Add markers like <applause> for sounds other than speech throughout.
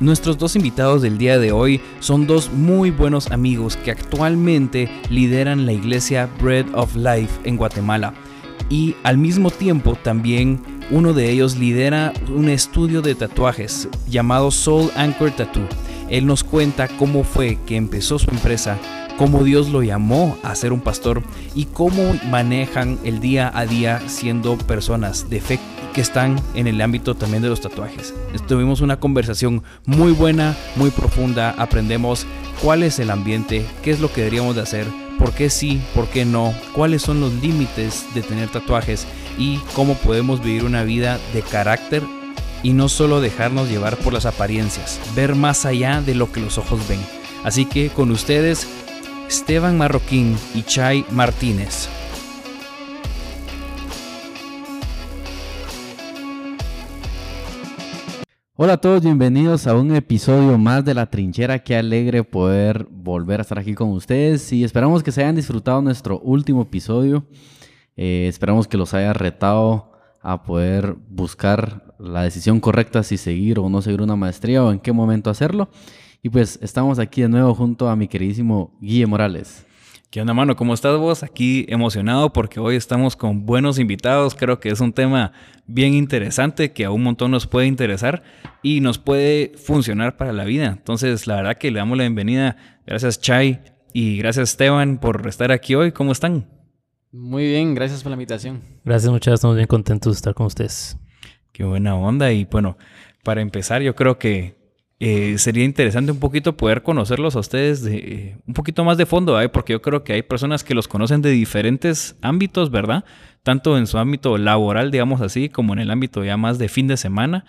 Nuestros dos invitados del día de hoy son dos muy buenos amigos que actualmente lideran la iglesia Bread of Life en Guatemala. Y al mismo tiempo también uno de ellos lidera un estudio de tatuajes llamado Soul Anchor Tattoo. Él nos cuenta cómo fue que empezó su empresa, cómo Dios lo llamó a ser un pastor y cómo manejan el día a día siendo personas de que están en el ámbito también de los tatuajes. Tuvimos una conversación muy buena, muy profunda, aprendemos cuál es el ambiente, qué es lo que deberíamos de hacer, por qué sí, por qué no, cuáles son los límites de tener tatuajes y cómo podemos vivir una vida de carácter y no solo dejarnos llevar por las apariencias, ver más allá de lo que los ojos ven. Así que con ustedes, Esteban Marroquín y Chay Martínez. Hola a todos, bienvenidos a un episodio más de La Trinchera. Qué alegre poder volver a estar aquí con ustedes y esperamos que se hayan disfrutado nuestro último episodio. Eh, esperamos que los haya retado a poder buscar la decisión correcta si seguir o no seguir una maestría o en qué momento hacerlo. Y pues estamos aquí de nuevo junto a mi queridísimo Guille Morales. ¿Qué onda, mano? ¿Cómo estás vos? Aquí emocionado porque hoy estamos con buenos invitados. Creo que es un tema bien interesante que a un montón nos puede interesar y nos puede funcionar para la vida. Entonces, la verdad que le damos la bienvenida. Gracias, Chay, y gracias, Esteban, por estar aquí hoy. ¿Cómo están? Muy bien, gracias por la invitación. Gracias, muchachos. Estamos bien contentos de estar con ustedes. Qué buena onda. Y bueno, para empezar, yo creo que eh, sería interesante un poquito poder conocerlos a ustedes de eh, un poquito más de fondo, ¿eh? porque yo creo que hay personas que los conocen de diferentes ámbitos, ¿verdad? Tanto en su ámbito laboral, digamos así, como en el ámbito ya más de fin de semana.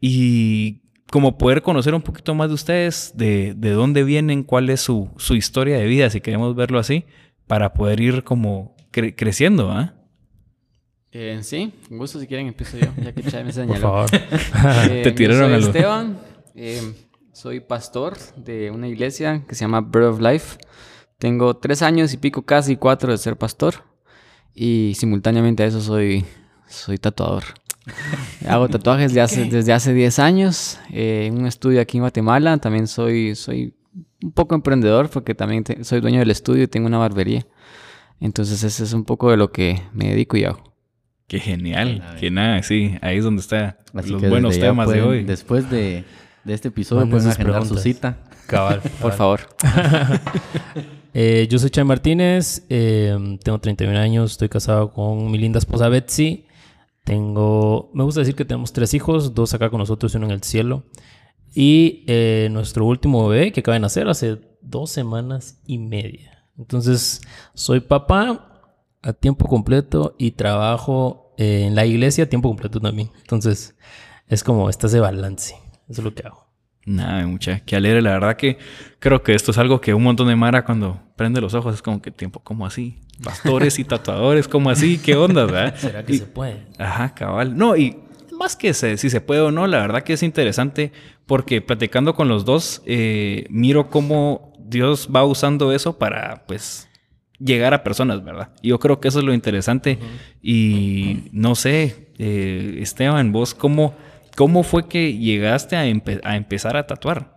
Y como poder conocer un poquito más de ustedes, de, de dónde vienen, cuál es su, su, historia de vida, si queremos verlo así, para poder ir como cre creciendo, ¿ah? Eh, sí, con gusto si quieren empiezo yo, ya que Chay me <laughs> señaló. Por favor. <laughs> Eh, Te tiraron a Esteban, eh, soy pastor de una iglesia que se llama Bread of Life. Tengo tres años y pico, casi cuatro de ser pastor. Y simultáneamente a eso soy, soy tatuador. <laughs> Hago tatuajes de hace- desde hace 10 años eh, en un estudio aquí en Guatemala. También soy, soy un poco emprendedor porque también te- soy dueño del estudio y tengo una barbería. Entonces ese es un poco de lo que me dedico y hago. Qué genial. Que nada, sí, ahí es donde están Así los buenos desde temas de hoy. Después de, de este episodio Manden pueden su cita. <laughs> Cabal. Por favor. <laughs> Eh, yo soy Chay Martínez, eh, tengo 31 años, estoy casado con mi linda esposa Betsy. Tengo, me gusta decir que tenemos tres hijos, dos acá con nosotros y uno en el cielo. Y eh, nuestro último bebé que acaba de nacer hace dos semanas y media. Entonces, soy papá a tiempo completo y trabajo en la iglesia a tiempo completo también. Entonces, es como, estás de balance. Eso es lo que hago. Nada, mucha, qué alegre. La verdad que creo que esto es algo que un montón de Mara cuando prende los ojos es como que tiempo, ¿cómo así? Pastores y tatuadores, ¿cómo así? ¿Qué onda, <laughs> verdad? ¿Será que Y- se puede? Ajá, cabal. No, y más que se- si se puede o no, la verdad que es interesante porque platicando con los dos, eh, miro cómo Dios va usando eso para, pues, llegar a personas, ¿verdad? Yo creo que eso es lo interesante. Y no sé, eh, Esteban, vos, ¿cómo, ¿cómo fue que llegaste a, empe- a empezar a tatuar?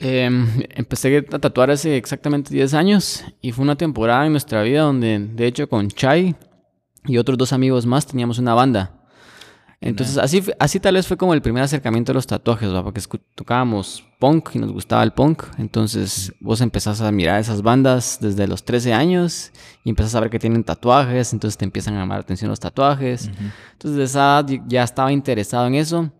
Em, empecé a tatuar hace exactamente 10 años y fue una temporada en nuestra vida donde, de hecho, con Chai y otros dos amigos más teníamos una banda. Entonces, así, así tal vez fue como el primer acercamiento a los tatuajes, ¿va? porque tocábamos punk y nos gustaba el punk. Entonces, vos empezás a mirar esas bandas desde los 13 años y empezás a ver que tienen tatuajes, entonces te empiezan a llamar la atención los tatuajes. Entonces, de esa edad ya estaba interesado en eso.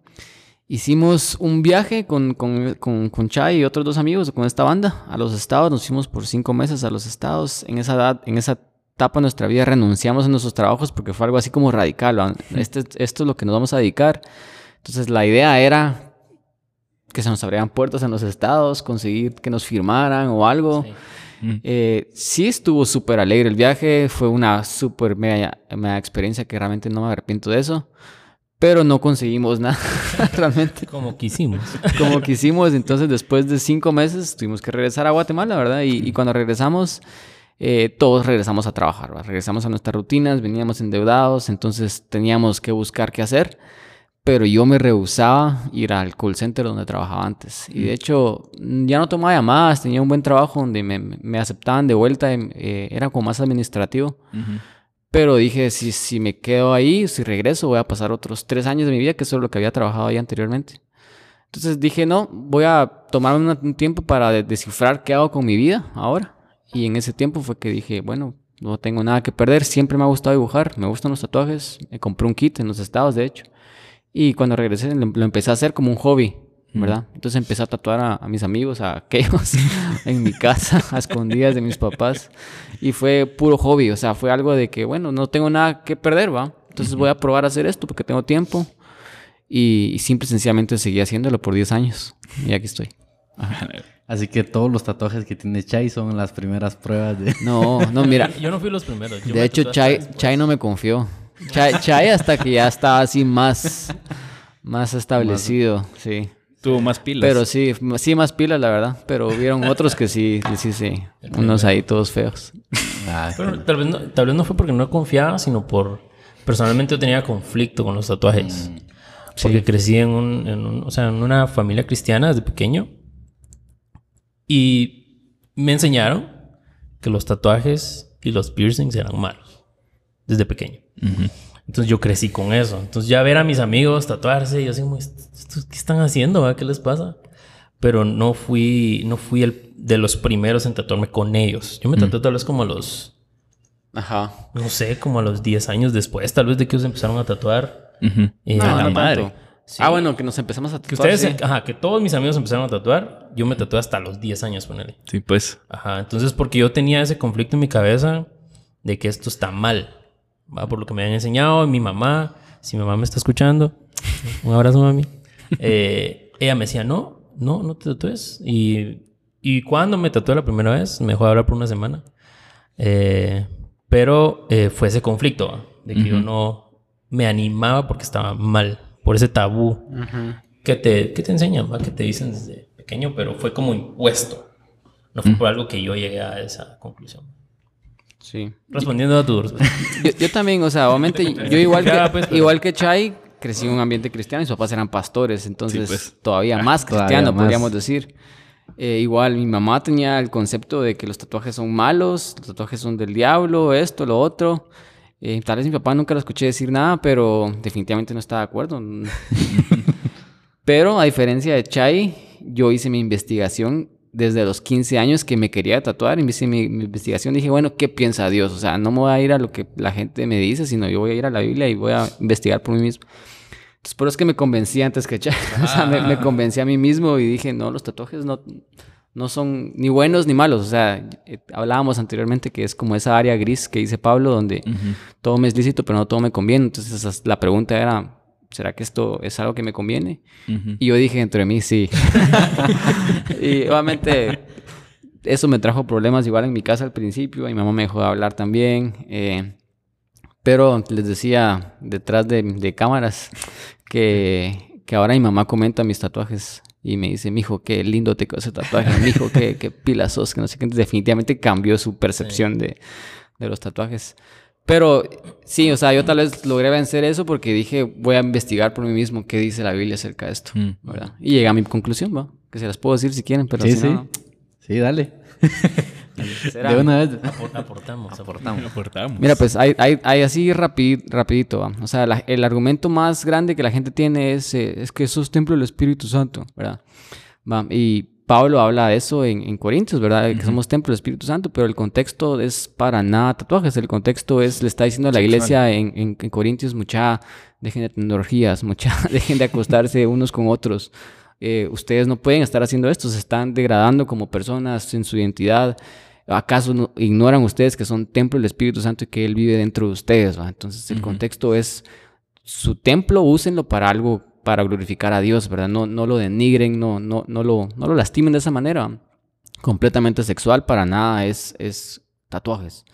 Hicimos un viaje con, con, con, con Chai y otros dos amigos con esta banda a los estados. Nos fuimos por cinco meses a los estados. En esa edad, en esa etapa de nuestra vida renunciamos a nuestros trabajos porque fue algo así como radical. Este, esto es lo que nos vamos a dedicar. Entonces la idea era que se nos abrieran puertas en los estados, conseguir que nos firmaran o algo. Eh, sí estuvo súper alegre el viaje, fue una súper mega, mega experiencia que realmente no me arrepiento de eso, pero no conseguimos <laughs> nada realmente. Como quisimos. Como quisimos, entonces después de cinco meses tuvimos que regresar a Guatemala, ¿verdad? Y, y cuando regresamos, eh, todos regresamos a trabajar, regresamos a nuestras rutinas, veníamos endeudados, entonces teníamos que buscar qué hacer pero yo me rehusaba ir al call center donde trabajaba antes. Y de hecho, ya no tomaba llamadas, tenía un buen trabajo donde me, me aceptaban de vuelta, eh, era como más administrativo. Pero dije, si, si me quedo ahí, si regreso, voy a pasar otros tres años de mi vida, que eso es lo que había trabajado ahí anteriormente. Entonces dije, no, voy a tomar un tiempo para descifrar qué hago con mi vida ahora. Y en ese tiempo fue que dije, bueno, no tengo nada que perder, siempre me ha gustado dibujar, me gustan los tatuajes, me compré un kit en los estados, de hecho. Y cuando regresé lo, empecé a hacer como un hobby, ¿verdad? Entonces empecé a tatuar a, mis amigos, a aquellos, <laughs> en mi casa, a escondidas de mis papás. Y fue puro hobby, o sea, fue algo de que, bueno, no tengo nada que perder, ¿va? Entonces voy a probar a hacer esto porque tengo tiempo. Y, simple y sencillamente seguí haciéndolo por 10 años. Y aquí estoy. <laughs> Así que todos los tatuajes que tiene Chai son las primeras pruebas de... No, no, mira. <laughs> Yo no fui los primeros. de hecho, Chai, Chai no me confió. Chay, hasta que ya estaba así más, más establecido, sí. Tuvo más pilas. Pero sí, sí más pilas, la verdad. Pero hubieron otros que sí, sí, sí. Unos ahí todos feos. Ah, Pero tal vez, no, tal vez no fue porque no confiaba, sino por... Personalmente yo tenía conflicto con los tatuajes. Mm, porque crecí en, un, en, un, o sea, en una familia cristiana desde pequeño. Y me enseñaron que los tatuajes y los piercings eran malos. Desde pequeño. Entonces yo crecí con eso. Entonces ya ver a mis amigos tatuarse, yo así ¿qué están haciendo? ¿Qué les pasa? Pero no fui, no fui el de los primeros en tatuarme con ellos. Yo me tatué tal vez como a los... Ajá. No sé, como a los 10 años después, tal vez de que ellos empezaron a tatuar. Y no, la madre. Ah, bueno, que nos empezamos a tatuar. Que ustedes, ajá, que todos mis amigos empezaron a tatuar. Yo me tatué hasta los 10 años, ponele. Sí, pues. Ajá, entonces porque yo tenía ese conflicto en mi cabeza de que esto está mal. ¿va? por lo que me han enseñado, mi mamá, si mi mamá me está escuchando, <laughs> un abrazo mami, eh, ella me decía, no, no, no te tatúes. Y, y cuando me tatué la primera vez, me dejó de hablar por una semana. Eh, pero eh, fue ese conflicto, de que yo no me animaba porque estaba mal, por ese tabú que, te, que te enseñan, ¿va? que te dicen desde pequeño, pero fue como impuesto. No fue por algo que yo llegué a esa conclusión. Sí. Respondiendo a tu yo, también, o sea, obviamente, <laughs> yo igual que, pues, igual que Chai, crecí en un ambiente cristiano, mis papás eran pastores, entonces pues. todavía ah, más cristiano, podríamos decir. Eh, igual mi mamá tenía el concepto de que los tatuajes son malos, los tatuajes son del diablo, esto, lo otro. Eh, tal vez mi papá nunca lo escuché decir nada, pero definitivamente no estaba de acuerdo. <laughs> pero a diferencia de Chai, yo hice mi investigación desde los 15 años que me quería tatuar, hice mi, mi, investigación, dije, bueno, ¿qué piensa Dios? O sea, no me voy a ir a lo que la gente me dice, sino yo voy a ir a la Biblia y voy a investigar por mí mismo. Entonces, por eso es que me convencí antes que echar. <laughs> o sea, me, me, convencí a mí mismo y dije, no, los tatuajes no, no son ni buenos ni malos. O sea, eh, hablábamos anteriormente que es como esa área gris que dice Pablo, donde todo me es lícito, pero no todo me conviene. Entonces, la pregunta era, ¿será que esto es algo que me conviene? Y yo dije entre mí, sí. <laughs> <laughs> y obviamente eso me trajo problemas igual en mi casa al principio. Mi mamá me dejó de hablar también. Eh, pero les decía detrás de, cámaras que, que, ahora mi mamá comenta mis tatuajes y me dice, mijo, qué lindo te quedó ese tatuaje, mijo, qué, qué pilas sos, que no sé qué. Definitivamente cambió su percepción de, de los tatuajes. Pero sí, o sea, yo tal vez logré vencer eso porque dije, voy a investigar por mí mismo qué dice la Biblia acerca de esto, mm. ¿verdad? Y llegué a mi conclusión, ¿va? Que se las puedo decir si quieren, pero sí, si sí. Sí, dale. <laughs> <laughs> De una vez. aportamos, aportamos. <laughs> aportamos. Mira, pues hay, hay, hay así rapidito, ¿va? O sea, el argumento más grande que la gente tiene es, eh, es que sos templo del Espíritu Santo, ¿verdad? ¿Va? Y Pablo habla de eso en, Corintios, ¿verdad? Que somos templo del Espíritu Santo, pero el contexto es para nada tatuajes. El contexto es, le está diciendo a la iglesia en, Corintios, mucha, dejen de tecnologías, mucha, <laughs> dejen de acostarse unos con otros. Eh, ustedes no pueden estar haciendo esto, se están degradando como personas en su identidad. ¿Acaso ignoran ustedes que son templo del Espíritu Santo y que Él vive dentro de ustedes? Entonces el contexto es su templo, úsenlo para algo para glorificar a Dios, ¿verdad? No, no lo denigren, no, no, no, lo, no lo lastimen de esa manera. Completamente sexual, para nada es, es tatuajes.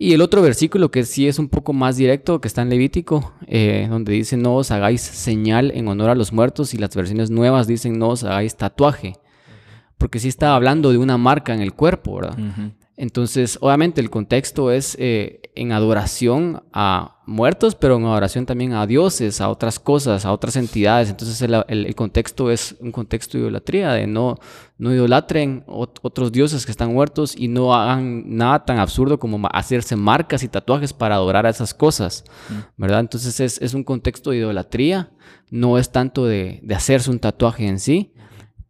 Y el otro versículo que sí es un poco más directo, que está en Levítico, eh, donde dice no os hagáis señal en honor a los muertos y las versiones nuevas dicen no os hagáis tatuaje. Porque sí está hablando de una marca en el cuerpo, ¿verdad? Entonces, obviamente el contexto es eh, en adoración a muertos, pero en adoración también a dioses, a otras cosas, a otras entidades. Entonces el, contexto es un contexto de idolatría, de no, no idolatren otros dioses que están muertos y no hagan nada tan absurdo como hacerse marcas y tatuajes para adorar a esas cosas, mm. ¿verdad? Entonces es, es, un contexto de idolatría, no es tanto de, de hacerse un tatuaje en sí,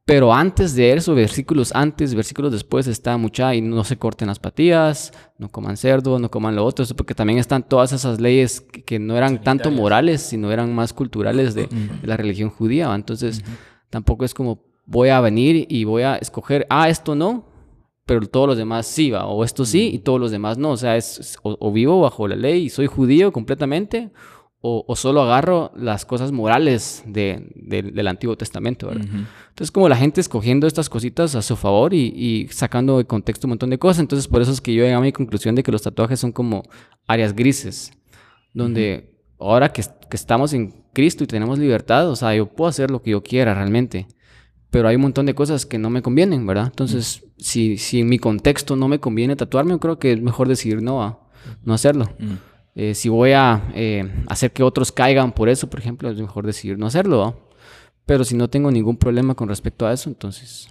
pero antes de eso, versículos antes, versículos después, está mucha y no se corten las patillas, no coman cerdo, no coman lo otro, porque también están todas esas leyes que, no eran tanto morales, sino eran más culturales de, la religión judía. Entonces, tampoco es como voy a venir y voy a escoger, ah, esto no, pero todos los demás sí, va, o esto sí y todos los demás no. O sea, es, o vivo bajo la ley y soy judío completamente, o, solo agarro las cosas morales del Antiguo Testamento, ¿verdad? Entonces, como la gente escogiendo estas cositas a su favor y, sacando de contexto un montón de cosas, entonces por eso es que yo llegué a mi conclusión de que los tatuajes son como áreas grises, donde ahora que, estamos en Cristo y tenemos libertad, o sea, yo puedo hacer lo que yo quiera realmente, pero hay un montón de cosas que no me convienen, ¿verdad? Entonces, si, si en mi contexto no me conviene tatuarme, yo creo que es mejor decidir no, a, no hacerlo. Eh, si voy a eh, hacer que otros caigan por eso, por ejemplo, es mejor decidir no hacerlo. Pero si no tengo ningún problema con respecto a eso, entonces...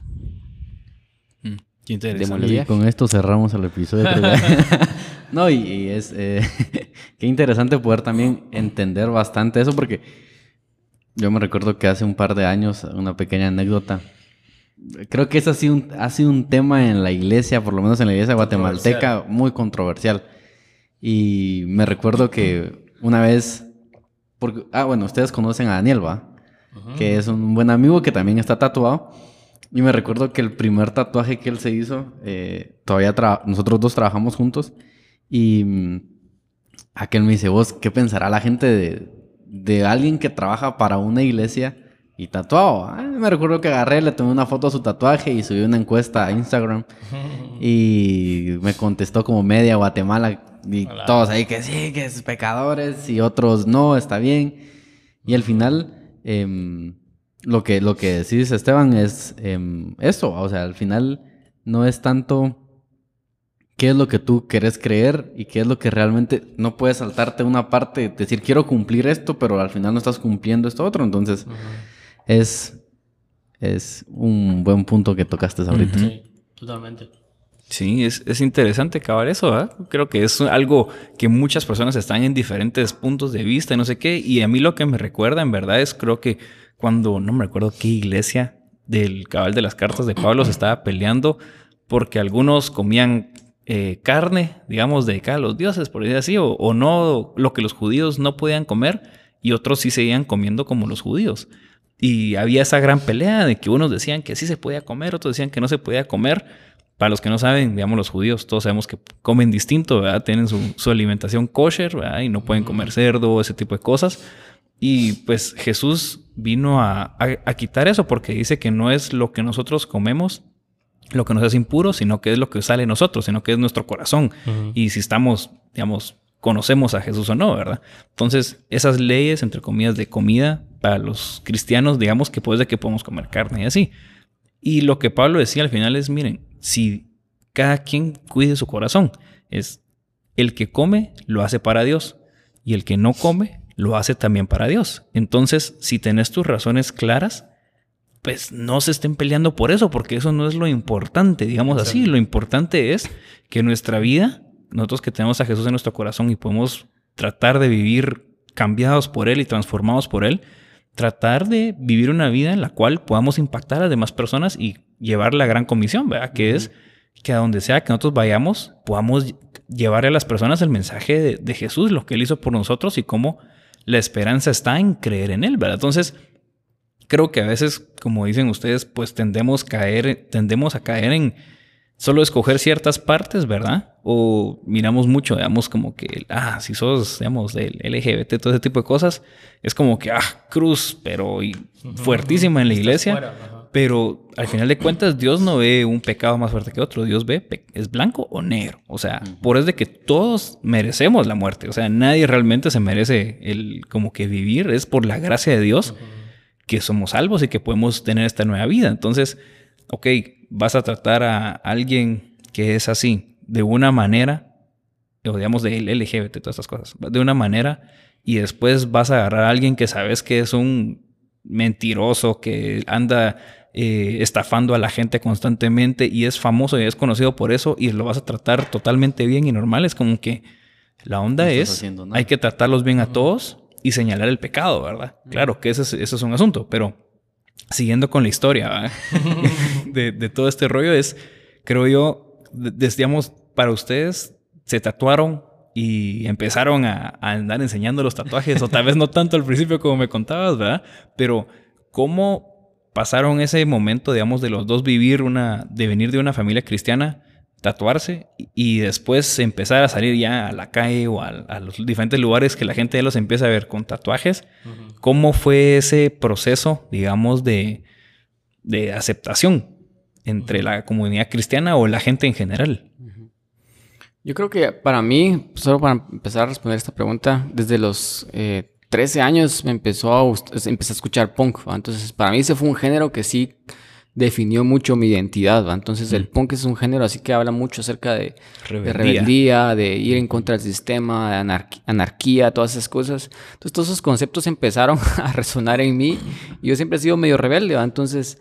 Mm, qué interesante. Y con esto cerramos el episodio. <laughs> no, y, es... Eh, <laughs> qué interesante poder también entender bastante eso porque yo me recuerdo que hace un par de años, una pequeña anécdota, creo que es así un, ha sido un tema en la iglesia, por lo menos en la iglesia guatemalteca, muy controversial. Y me recuerdo que una vez, porque, ah, bueno, ustedes conocen a Daniel, ¿va? Que es un buen amigo que también está tatuado. Y me recuerdo que el primer tatuaje que él se hizo, eh, todavía nosotros dos trabajamos juntos. Y mm, aquel me dice, vos, ¿qué pensará la gente de, de alguien que trabaja para una iglesia y tatuado? me recuerdo que agarré, le tomé una foto a su tatuaje y subí una encuesta a Instagram. <laughs> y me contestó como media Guatemala y todos ahí que sí, que es pecadores y otros no, está bien. Y al final, em, lo, que, lo que decís, Esteban, es em, eso. O sea, al final no es tanto qué es lo que tú querés creer y qué es lo que realmente no puedes saltarte una parte, decir quiero cumplir esto, pero al final no estás cumpliendo esto otro. Entonces, es, es un buen punto que tocaste ahorita. Sí, totalmente. Sí, es, es interesante acabar eso. Creo que es algo que muchas personas están en diferentes puntos de vista y no sé qué. Y a mí lo que me recuerda, en verdad, es creo que cuando, no me recuerdo qué iglesia del cabal de las cartas de Pablo se estaba peleando porque algunos comían eh, carne, digamos, dedicada a los dioses, por decir así, o, o, no lo que los judíos no podían comer y otros sí seguían comiendo como los judíos. Y había esa gran pelea de que unos decían que sí se podía comer, otros decían que no se podía comer. Para los que no saben, digamos, los judíos, todos sabemos que comen distinto, ¿verdad? Tienen su, alimentación kosher, ¿verdad? Y no pueden comer cerdo, ese tipo de cosas. Y pues Jesús vino a, quitar eso porque dice que no es lo que nosotros comemos lo que nos hace impuro, sino que es lo que sale de nosotros, sino que es nuestro corazón. Y si estamos, digamos, conocemos a Jesús o no, ¿verdad? Entonces, esas leyes, entre comillas, de comida para los cristianos, digamos que puede que podemos comer carne y así. Y lo que Pablo decía al final es, miren, si cada quien cuide su corazón. Es el que come lo hace para Dios y el que no come lo hace también para Dios. Entonces, si tenés tus razones claras, pues no se estén peleando por eso, porque eso no es lo importante, digamos así. Lo importante es que nuestra vida, nosotros que tenemos a Jesús en nuestro corazón y podemos tratar de vivir cambiados por Él y transformados por Él, tratar de vivir una vida en la cual podamos impactar a las demás personas y llevar la gran comisión, ¿verdad? Que es que a donde sea que nosotros vayamos, podamos llevarle a las personas el mensaje de, Jesús, lo que Él hizo por nosotros y cómo la esperanza está en creer en Él, ¿verdad? Entonces, creo que a veces, como dicen ustedes, pues tendemos, caer, tendemos a caer en, solo escoger ciertas partes, ¿verdad? O miramos mucho, digamos, como que, ah, si sos, digamos, del LGBT, todo ese tipo de cosas, es como que, ah, cruz, pero fuertísima en la iglesia. pero al final de cuentas, Dios no ve un pecado más fuerte que otro. Dios ve, es blanco o negro. O sea, por eso de que todos merecemos la muerte. O sea, nadie realmente se merece el como que vivir. Es por la gracia de Dios que somos salvos y que podemos tener esta nueva vida. Entonces, ok, vas a tratar a alguien que es así de una manera, o digamos de LGBT, todas estas cosas, de una manera, y después vas a agarrar a alguien que sabes que es un mentiroso, que anda eh, estafando a la gente constantemente y es famoso y es conocido por eso, y lo vas a tratar totalmente bien y normal. Es como que la onda es, hay que tratarlos bien a todos y señalar el pecado, ¿verdad? Claro que ese es, ese es un asunto, pero siguiendo con la historia <laughs> de, todo este rollo, es, creo yo, decíamos, para ustedes, se tatuaron y empezaron a, andar enseñando los tatuajes, o tal vez no tanto al principio como me contabas, ¿verdad? Pero, ¿cómo pasaron ese momento, digamos, de los dos vivir una, de venir de una familia cristiana tatuarse y después empezar a salir ya a la calle o a, los diferentes lugares que la gente ya los empieza a ver con tatuajes. ¿Cómo fue ese proceso, digamos, de, de aceptación entre la comunidad cristiana o la gente en general? Yo creo que para mí, solo para empezar a responder esta pregunta, desde los 13 eh, años me empezó a, empecé a escuchar punk. Entonces, para mí ese fue un género que sí definió mucho mi identidad. ¿va? Entonces el punk es un género así que habla mucho acerca de rebeldía, de, ir en contra del sistema, de anarquía, todas esas cosas. Entonces todos esos conceptos empezaron <laughs> a resonar en mí. Y yo siempre he sido medio rebelde, ¿va? entonces...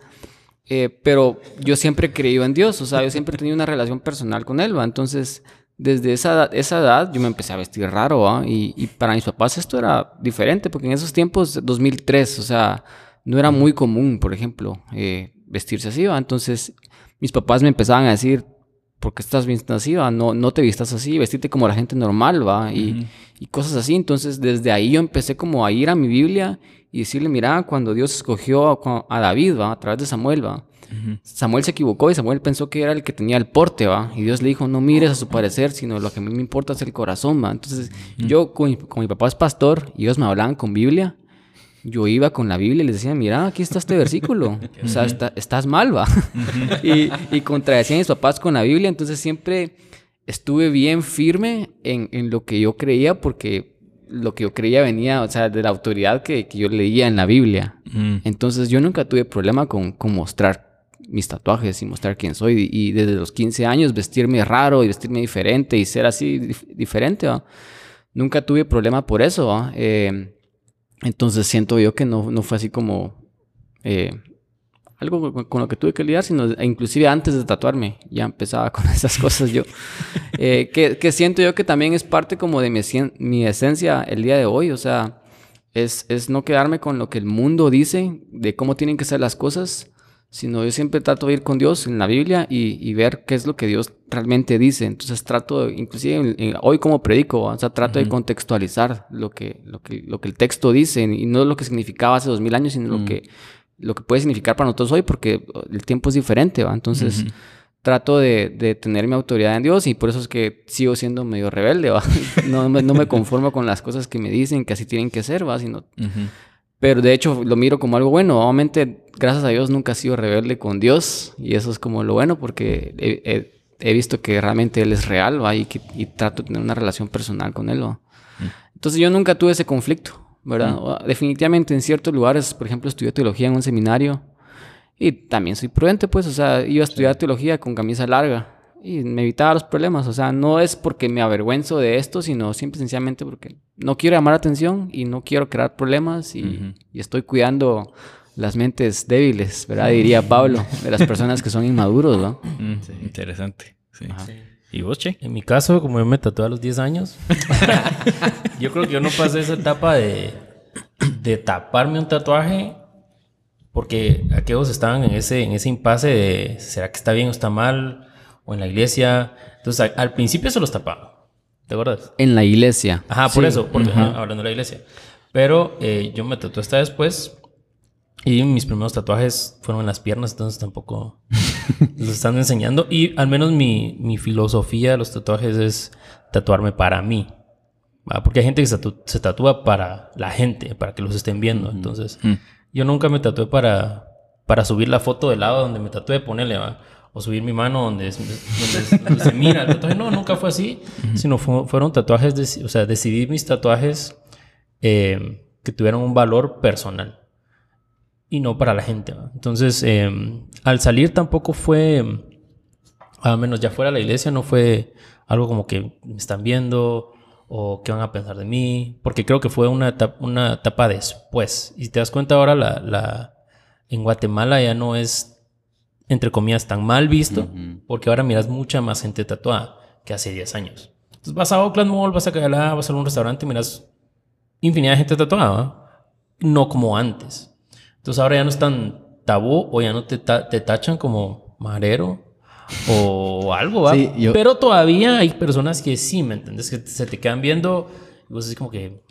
Eh, pero yo siempre he creído en Dios, o sea, yo siempre he tenido una relación personal con Él, ¿va? Entonces, desde esa, esa edad yo me empecé a vestir raro. Y, y para mis papás esto era diferente, porque en esos tiempos, 2003, o sea, no era muy común, por ejemplo, eh, vestirse así, ¿va? Entonces, mis papás me empezaban a decir, ¿por qué estás vistiendo así, va? No, no te vistas así, vestirte como la gente normal, ¿va? Y, y, cosas así. Entonces, desde ahí yo empecé como a ir a mi Biblia y decirle, mira, cuando Dios escogió a, David, ¿va? A través de Samuel, ¿va? Samuel se equivocó y Samuel pensó que era el que tenía el porte, ¿va? Y Dios le dijo, no mires a su parecer, sino lo que a mí me importa es el corazón, ¿va? Entonces, yo, con, con mi papá es pastor y ellos me hablaban con Biblia yo iba con la Biblia y les decía, mira, aquí está este versículo. <laughs> o sea, estás mal, va. <laughs> y, y contradecía a mis papás con la Biblia, entonces siempre estuve bien firme en, en, lo que yo creía porque lo que yo creía venía, o sea, de la autoridad que, que yo leía en la Biblia. Entonces yo nunca tuve problema con, con, mostrar mis tatuajes y mostrar quién soy. Y, desde los 15 años vestirme raro y vestirme diferente y ser así diferente, ¿va? Nunca tuve problema por eso. Eh, entonces siento yo que no, no fue así como eh, algo con, lo que tuve que lidiar, sino inclusive antes de tatuarme ya empezaba <laughs> con esas cosas yo. Eh, que, que, siento yo que también es parte como de mi, mi esencia el día de hoy, o sea, es, es no quedarme con lo que el mundo dice de cómo tienen que ser las cosas, sino yo siempre trato de ir con Dios en la Biblia y, ver qué es lo que Dios realmente dice. Entonces trato, inclusive hoy como predico, o sea, trato de contextualizar lo que, lo, que, lo que el texto dice y no lo que significaba hace dos mil años, sino lo, que, lo que puede significar para nosotros hoy, porque el tiempo es diferente, ¿va? Entonces... Trato de, de, tener mi autoridad en Dios y por eso es que sigo siendo medio rebelde, ¿va? <laughs> No, no me conformo con las cosas que me dicen que así tienen que ser, ¿va? Sino pero de hecho lo miro como algo bueno. Obviamente, gracias a Dios, nunca he sido rebelde con Dios. Y eso es como lo bueno porque he, visto que realmente Él es real ¿va? Y, que, y trato de tener una relación personal con Él. ¿va? Mm. Entonces yo nunca tuve ese conflicto, ¿verdad? Mm. Definitivamente en ciertos lugares, por ejemplo, estudié teología en un seminario. Y también soy prudente, pues, o sea, iba a estudiar teología con camisa larga y me evitaba los problemas. O sea, no es porque me avergüenzo de esto, sino simple y sencillamente porque no quiero llamar atención y no quiero crear problemas y, estoy cuidando las mentes débiles, ¿verdad? Diría Pablo, de las personas que son inmaduros, ¿no? <laughs> Interesante. Sí. ¿Y vos, Che? En mi caso, como yo me tatué a los 10 años, <laughs> yo creo que yo no pasé esa etapa de, de taparme un tatuaje porque aquellos estaban en ese, en ese impasse de ¿será que está bien o está mal? O en la iglesia. Entonces, al, principio se los tapaba. ¿Te acuerdas? En la iglesia. Ajá, por eso, porque, hablando de la iglesia. Pero eh, yo me tatué hasta después Y mis primeros tatuajes fueron en las piernas, entonces tampoco <laughs> los están enseñando. Y al menos mi, mi filosofía de los tatuajes es tatuarme para mí. ¿va? Porque hay gente que se, tatu- se tatúa para la gente, para que los estén viendo. Entonces, Mm. yo nunca me tatué para, para subir la foto del lado donde me tatué, ponerle, ¿va? O subir mi mano donde, es- donde, donde se mira el tatuaje. No, nunca fue así, sino fu- fueron tatuajes, de- o sea, decidí mis tatuajes eh, que tuvieran un valor personal y no para la gente. ¿va? Entonces, eh, al salir tampoco fue, al menos ya fuera de la iglesia, no fue algo como que me están viendo o qué van a pensar de mí, porque creo que fue una etapa, una etapa después. Y te das cuenta ahora, la, la, en Guatemala ya no es, entre comillas, tan mal visto, porque ahora miras mucha más gente tatuada que hace 10 años. Entonces vas a Oakland Mall, vas a Cayalá, vas a algún restaurante y miras infinidad de gente tatuada, no como antes. Entonces ahora ya no es tan tabú o ya no te, ta- te tachan como marero o <laughs> algo, ¿va? Sí, yo- Pero todavía hay personas que sí, ¿me entiendes? Que se te quedan viendo y vos así como que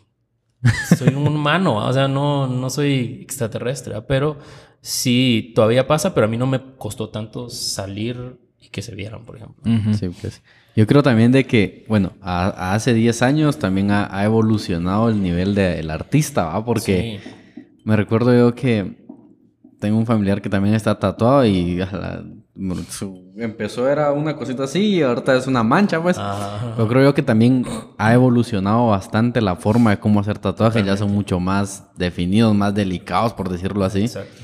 soy un <laughs> humano, ¿va? o sea, no, no soy extraterrestre, ¿va? pero sí, todavía pasa, pero a mí no me costó tanto salir y que se vieran, por ejemplo. Sí, pues. Yo creo también de que, bueno, a- a hace 10 años también ha, ha evolucionado el nivel del artista, ¿va? Porque Sí. me recuerdo yo que tengo un familiar que también está tatuado y a la- bueno, su- empezó era una cosita así y ahorita es una mancha, pues. Ajá. Yo creo yo que también ha evolucionado bastante la forma de cómo hacer tatuajes, ya son mucho más definidos, más delicados, por decirlo así. Exacto.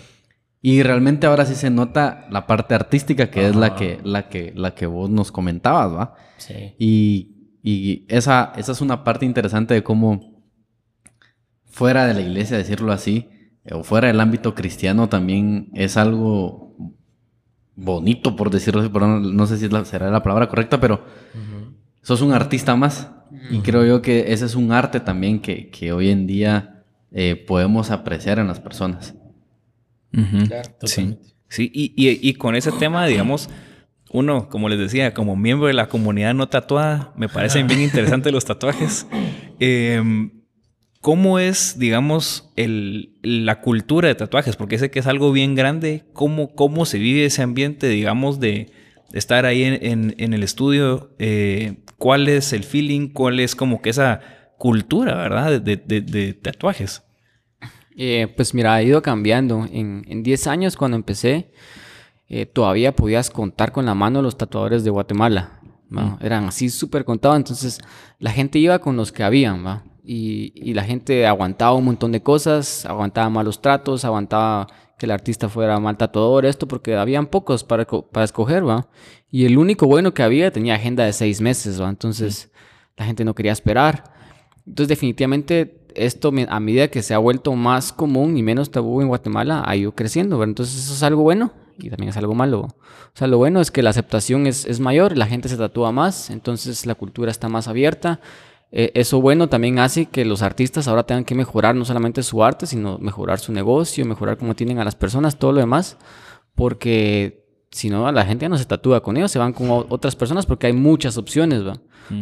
Y realmente ahora sí se nota la parte artística, que es la que, la que, la que vos nos comentabas, ¿va? Sí. Y, y esa, esa es una parte interesante de cómo fuera de la iglesia, decirlo así, o fuera del ámbito cristiano también es algo bonito, por decirlo así, pero no, no sé si es la- será la palabra correcta, pero sos un artista más. Y creo yo que ese es un arte también que, que hoy en día eh, podemos apreciar en las personas. Claro. Sí, Totalmente. sí. Y, y- y con ese tema, digamos, uno, como les decía, como miembro de la comunidad no tatuada, me parecen bien <laughs> interesantes los tatuajes. Em, ¿Cómo es, digamos, el, la cultura de tatuajes? Porque sé que es algo bien grande. ¿Cómo, cómo se vive ese ambiente, digamos, de estar ahí en, en- en el estudio? Eh, ¿Cuál es el feeling? ¿Cuál es como que esa cultura, verdad, de, de- de- de tatuajes? Eh, pues mira, ha ido cambiando. En, en 10 años cuando empecé, eh, todavía podías contar con la mano los tatuadores de Guatemala. ¿va? Eran así súper contados. Entonces la gente iba con los que habían, ¿va? Y, y la gente aguantaba un montón de cosas, aguantaba malos tratos, aguantaba que el artista fuera mal tatuador, esto, porque habían pocos para, para escoger, ¿va? Y el único bueno que había tenía agenda de seis meses, ¿va? Entonces la gente no quería esperar. Entonces, definitivamente, esto a medida que se ha vuelto más común y menos tabú en Guatemala, ha ido creciendo. ¿verdad? Entonces, eso es algo bueno y también es algo malo. O sea, lo bueno es que la aceptación es, es mayor, la gente se tatúa más, entonces la cultura está más abierta. Eh, eso bueno también hace que los artistas ahora tengan que mejorar no solamente su arte, sino mejorar su negocio, mejorar cómo tienen a las personas, todo lo demás, porque si no, la gente ya no se tatúa con ellos, se van con otras personas porque hay muchas opciones, ¿va?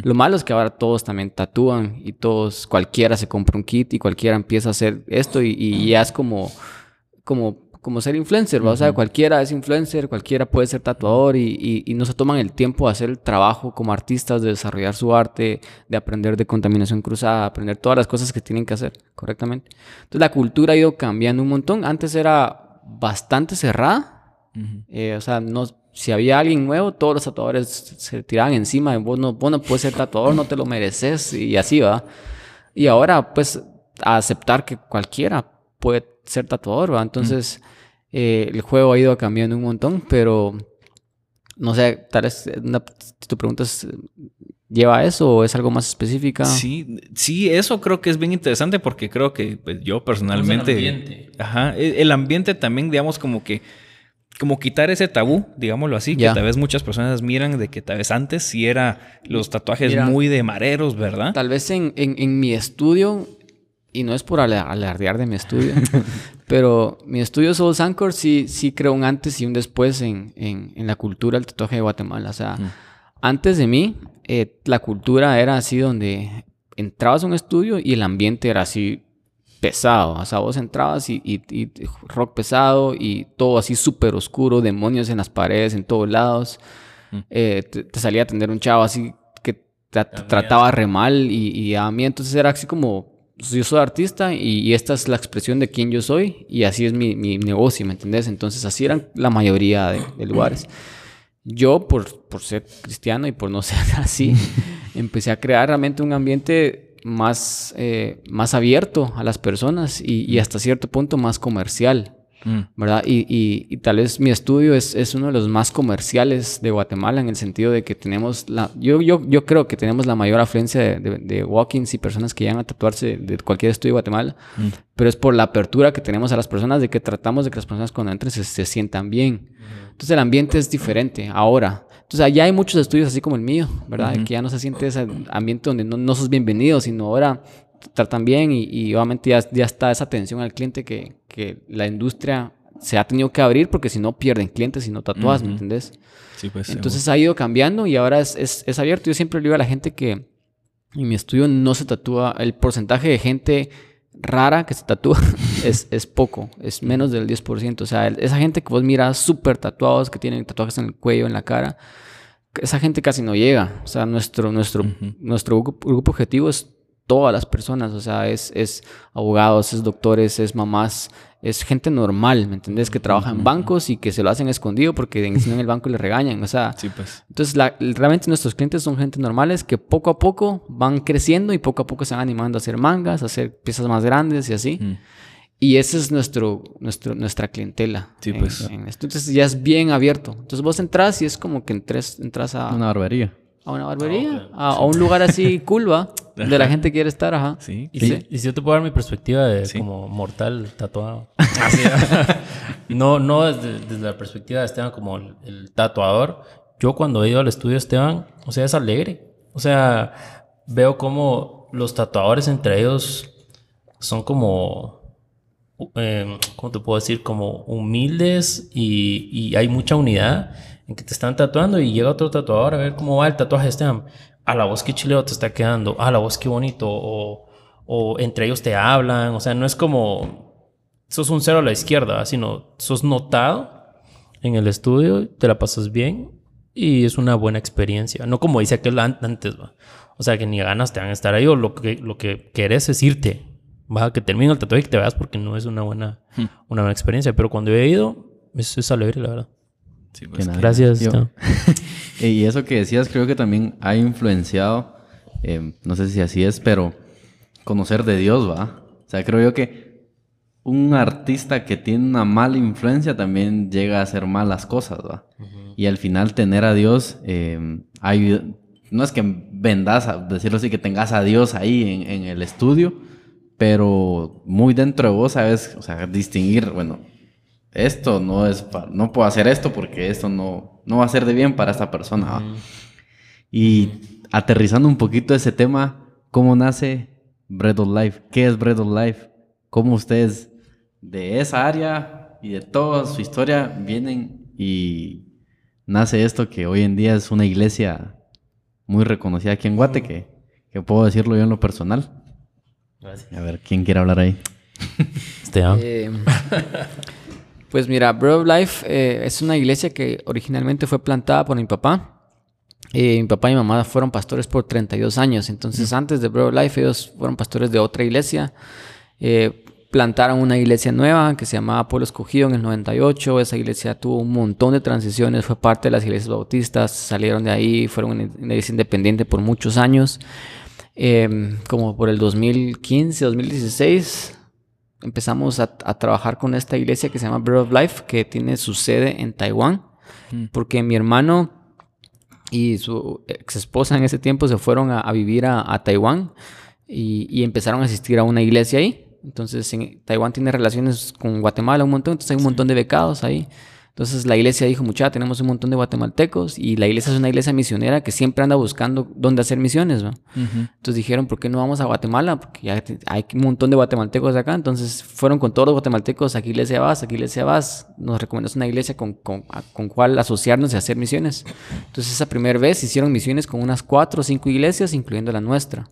Lo malo es que ahora todos también tatúan y todos, cualquiera se compra un kit y cualquiera empieza a hacer esto y, y ya es como, como, como ser influencer, ¿va? O sea, cualquiera es influencer, cualquiera puede ser tatuador y, y- y no se toman el tiempo de hacer el trabajo como artistas, de desarrollar su arte, de aprender de contaminación cruzada, aprender todas las cosas que tienen que hacer correctamente. Entonces la cultura ha ido cambiando un montón. Antes era bastante cerrada. Eh, o sea, no, si había alguien nuevo, todos los tatuadores se tiraban encima. Vos no, vos no puedes ser tatuador, no te lo mereces y así va. Y ahora, pues, a aceptar que cualquiera puede ser tatuador, ¿va? Entonces, eh, el juego ha ido cambiando un montón, pero no sé, tal vez una- si tu pregunta es, ¿lleva a eso o es algo más específica? Sí, sí, eso creo que es bien interesante porque creo que pues, yo personalmente... ambiente. Ajá, e- el ambiente también, digamos, como que... Como quitar ese tabú, digámoslo así, que tal vez muchas personas miran de que tal vez antes sí era los tatuajes Mira. muy de mareros, ¿verdad? Tal vez en, en- en mi estudio, y no es por alardear de mi estudio, <laughs> pero mi estudio Soul Anchor sí, sí creo un antes y un después en, en- en la cultura del tatuaje de Guatemala. O sea, antes de mí, eh, la cultura era así donde entrabas a un estudio y el ambiente era así pesado. O sea, vos entrabas y, y- y rock pesado y todo así súper oscuro, demonios en las paredes, en todos lados. Eh, te, te salía a atender un chavo así que te, te trataba re mal y, y a mí entonces era así como, yo soy artista y, y esta es la expresión de quién yo soy y así es mi, mi negocio, ¿me entendés? Entonces así eran la mayoría de, de lugares. Yo, por, por ser cristiano y por no <laughs> ser así, <laughs> empecé a crear realmente un ambiente más, eh, más abierto a las personas y, y hasta cierto punto más comercial. Mm. ¿verdad? Y, y- y tal vez mi estudio es, es uno de los más comerciales de Guatemala en el sentido de que tenemos la... Yo, yo, yo creo que tenemos la mayor afluencia de, de, de walk-ins y personas que llegan a tatuarse de cualquier estudio de Guatemala, pero es por la apertura que tenemos a las personas de que tratamos de que las personas cuando entren se, se sientan bien. Entonces el ambiente es diferente ahora. Entonces allá hay muchos estudios así como el mío, ¿verdad? Que ya no se siente ese ambiente donde no, no sos bienvenido, sino ahora te tratan bien y, y obviamente ya, ya está esa atención al cliente que, que la industria se ha tenido que abrir porque si no pierden clientes y no tatuas, ¿me entendés? Sí, pues. Entonces ha ido cambiando y ahora es, es, es abierto. Yo siempre le digo a la gente que en mi estudio no se tatúa, el porcentaje de gente rara que se tatúa <laughs> es, es poco, es menos del 10%. O sea, esa gente que vos miras súper tatuados, que tienen tatuajes en el cuello, en la cara, esa gente casi no llega. O sea, nuestro, nuestro, nuestro grupo, objetivo es todas las personas. O sea, es, es abogados, es doctores, es mamás, es gente normal, ¿me entendés? Que trabaja en bancos y que se lo hacen escondido porque en, el banco le regañan. O sea, Sí, pues. entonces, la- realmente nuestros clientes son gente normales que poco a poco van creciendo y poco a poco se van animando a hacer mangas, a hacer piezas más grandes y así. Mm. Y esa es nuestro, nuestro, nuestra clientela. Sí, en- pues. en esto. Entonces ya es bien abierto. Entonces vos entras y es como que entres, entras a Una barbería. a una barbería, a, a un lugar así <laughs> cool, ¿va? Donde la gente quiere estar, ajá. Sí. Y, Sí. si, y si yo te puedo dar mi perspectiva de Sí. como mortal tatuado. <laughs> no, no desde, desde la perspectiva de Esteban como el, el tatuador. Yo cuando he ido al estudio de Esteban, o sea, es alegre. O sea, veo como los tatuadores entre ellos son como, eh, ¿cómo te puedo decir? Como humildes y, y hay mucha unidad en que te están tatuando y llega otro tatuador a ver cómo va el tatuaje Esteban. A la voz que chileo te está quedando, a la voz que bonito, o, entre ellos te hablan, o sea, no es como sos un cero a la izquierda, sino sos notado en el estudio, te la pasas bien y es una buena experiencia. No como dice aquel an- antes, o sea, que ni ganas te van a estar ahí o lo que, lo que querés es irte. Va, que termine el tatuaje y que te veas porque no es una buena, una buena experiencia. Pero cuando he ido, es, es alegre, la verdad. Sí, pues. Gracias. <laughs> Y eso que decías creo que también ha influenciado, eh, no sé si así es, pero conocer de Dios, ¿va? O sea, creo yo que un artista que tiene una mala influencia también llega a hacer malas cosas, ¿va? Y al final tener a Dios, eh, hay- no es que vendas, a decirlo así, que tengas a Dios ahí en, en el estudio, pero muy dentro de vos sabes, o sea, distinguir, bueno, esto no es, no puedo hacer esto porque esto no, no va a ser de bien para esta persona. Y aterrizando un poquito ese tema, ¿cómo nace Bread of Life? ¿Qué es Bread of Life? ¿Cómo ustedes de esa área y de toda su historia vienen y nace esto que hoy en día es una iglesia muy reconocida aquí en Guate, que, que puedo decirlo yo en lo personal? Gracias. A ver, ¿quién quiere hablar ahí? <laughs> Esteban. Eh, pues mira, Bread of Life eh, es una iglesia que originalmente fue plantada por mi papá. Eh, mi papá y mi mamá fueron pastores por 32 años. Entonces, antes de Bread of Life, ellos fueron pastores de otra iglesia. Eh, plantaron una iglesia nueva que se llamaba Pueblo Escogido en el 98. Esa iglesia tuvo un montón de transiciones, fue parte de las iglesias bautistas, salieron de ahí, fueron una iglesia independiente por muchos años. Eh, como por el 2015, 2016, empezamos a, a trabajar con esta iglesia que se llama Bread of Life, que tiene su sede en Taiwán, porque mi hermano y su ex esposa en ese tiempo se fueron a, a vivir a, a Taiwán y, y empezaron a asistir a una iglesia ahí. Entonces, en, Taiwán tiene relaciones con Guatemala un montón, entonces hay un montón de becados ahí. Entonces la iglesia dijo, mucha, tenemos un montón de guatemaltecos y la iglesia es una iglesia misionera que siempre anda buscando dónde hacer misiones. ¿va? Entonces dijeron, ¿por qué no vamos a Guatemala? Porque ya hay un montón de guatemaltecos acá. Entonces fueron con todos los guatemaltecos, aquí iglesia vas, aquí iglesia vas. Nos recomendó una iglesia con, con, a- con cual asociarnos y hacer misiones. Entonces esa primera vez hicieron misiones con unas cuatro o cinco iglesias, incluyendo la nuestra.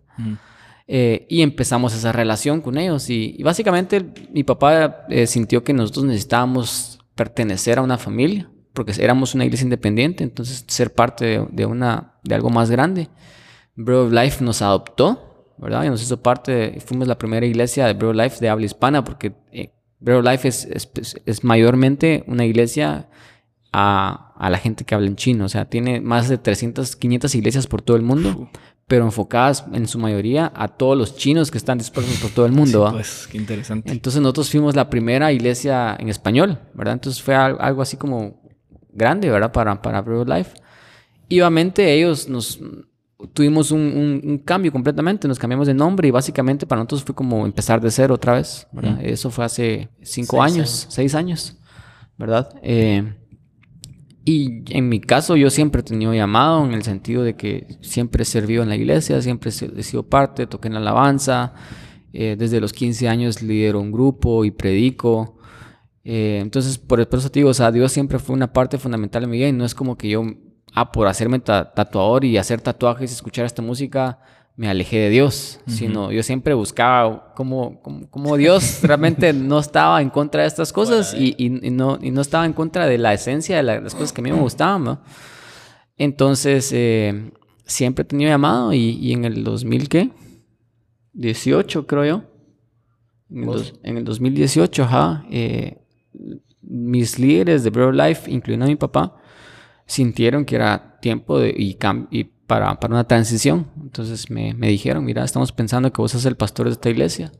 Eh, y empezamos esa relación con ellos. Y, y básicamente mi papá eh, sintió que nosotros necesitábamos pertenecer a una familia, porque éramos una iglesia independiente, entonces ser parte de, una, de algo más grande. Bread of Life nos adoptó, ¿verdad? Y nos hizo parte, fuimos la primera iglesia de Bread of Life de habla hispana, porque eh, of Life es mayormente una iglesia a, a la gente que habla en chino. O sea, tiene más de 300, 500 iglesias por todo el mundo, pero enfocadas en su mayoría a todos los chinos que están dispersos por todo el mundo. ¿va? Pues qué interesante. Entonces nosotros fuimos la primera iglesia en español, ¿verdad? Entonces fue al- algo así como grande, ¿verdad? Para, para of Life. Y obviamente ellos nos... Tuvimos un, un- un cambio completamente, nos cambiamos de nombre y básicamente para nosotros fue como empezar de cero otra vez, ¿verdad? Eso fue hace cinco Seis años, años. seis años, ¿verdad? Eh, y en mi caso yo siempre he tenido llamado en el sentido de que siempre he servido en la iglesia, siempre he si- he sido parte, toqué en la alabanza, eh, desde los 15 años lidero un grupo y predico. Eh, entonces, por, eso te digo, o sea, Dios siempre fue una parte fundamental de mi vida y no es como que yo, ah, por hacerme ta- tatuador y hacer tatuajes y escuchar esta música, me alejé de Dios, sino yo siempre buscaba cómo, cómo, cómo Dios <laughs> realmente no estaba en contra de estas cosas y, y- y no, y no estaba en contra de la esencia de la- las cosas que a mí me gustaban, ¿no? Entonces, eh, siempre he tenido llamado y, y en el 2000, ¿qué? 18, creo yo. En el, dos- en el 2018, ajá. eh, mis líderes de Bro Life, incluyendo a mi papá, sintieron que era tiempo de, y, y para, para una transición. Entonces me, me dijeron, mira, estamos pensando que vos sos el pastor de esta iglesia.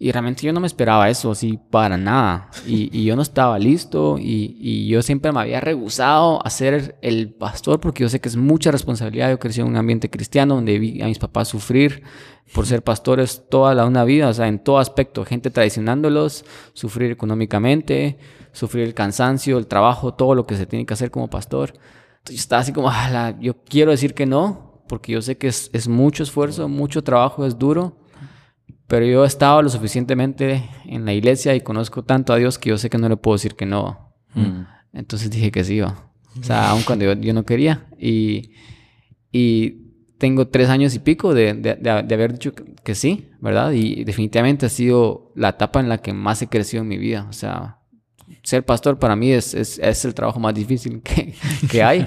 Y realmente yo no me esperaba eso, así para nada. Y, y yo no estaba listo y, y yo siempre me había rehusado a ser el pastor porque yo sé que es mucha responsabilidad. Yo crecí en un ambiente cristiano donde vi a mis papás sufrir por ser pastores toda la una vida, o sea, en todo aspecto, gente traicionándolos, sufrir económicamente, sufrir el cansancio, el trabajo, todo lo que se tiene que hacer como pastor. Entonces yo estaba así como, "Ah, la- yo quiero decir que no, porque yo sé que es, es mucho esfuerzo, mucho trabajo, es duro, pero yo he estado lo suficientemente en la iglesia y conozco tanto a Dios que yo sé que no le puedo decir que no. Entonces dije que sí, iba. O sea, <laughs> aun cuando yo, yo no quería. Y, y tengo tres años y pico de, de- de- de haber dicho que, que sí, ¿verdad? Y definitivamente ha sido la etapa en la que más he crecido en mi vida. O sea, ser pastor para mí es, es, es el trabajo más difícil que, <laughs> que hay.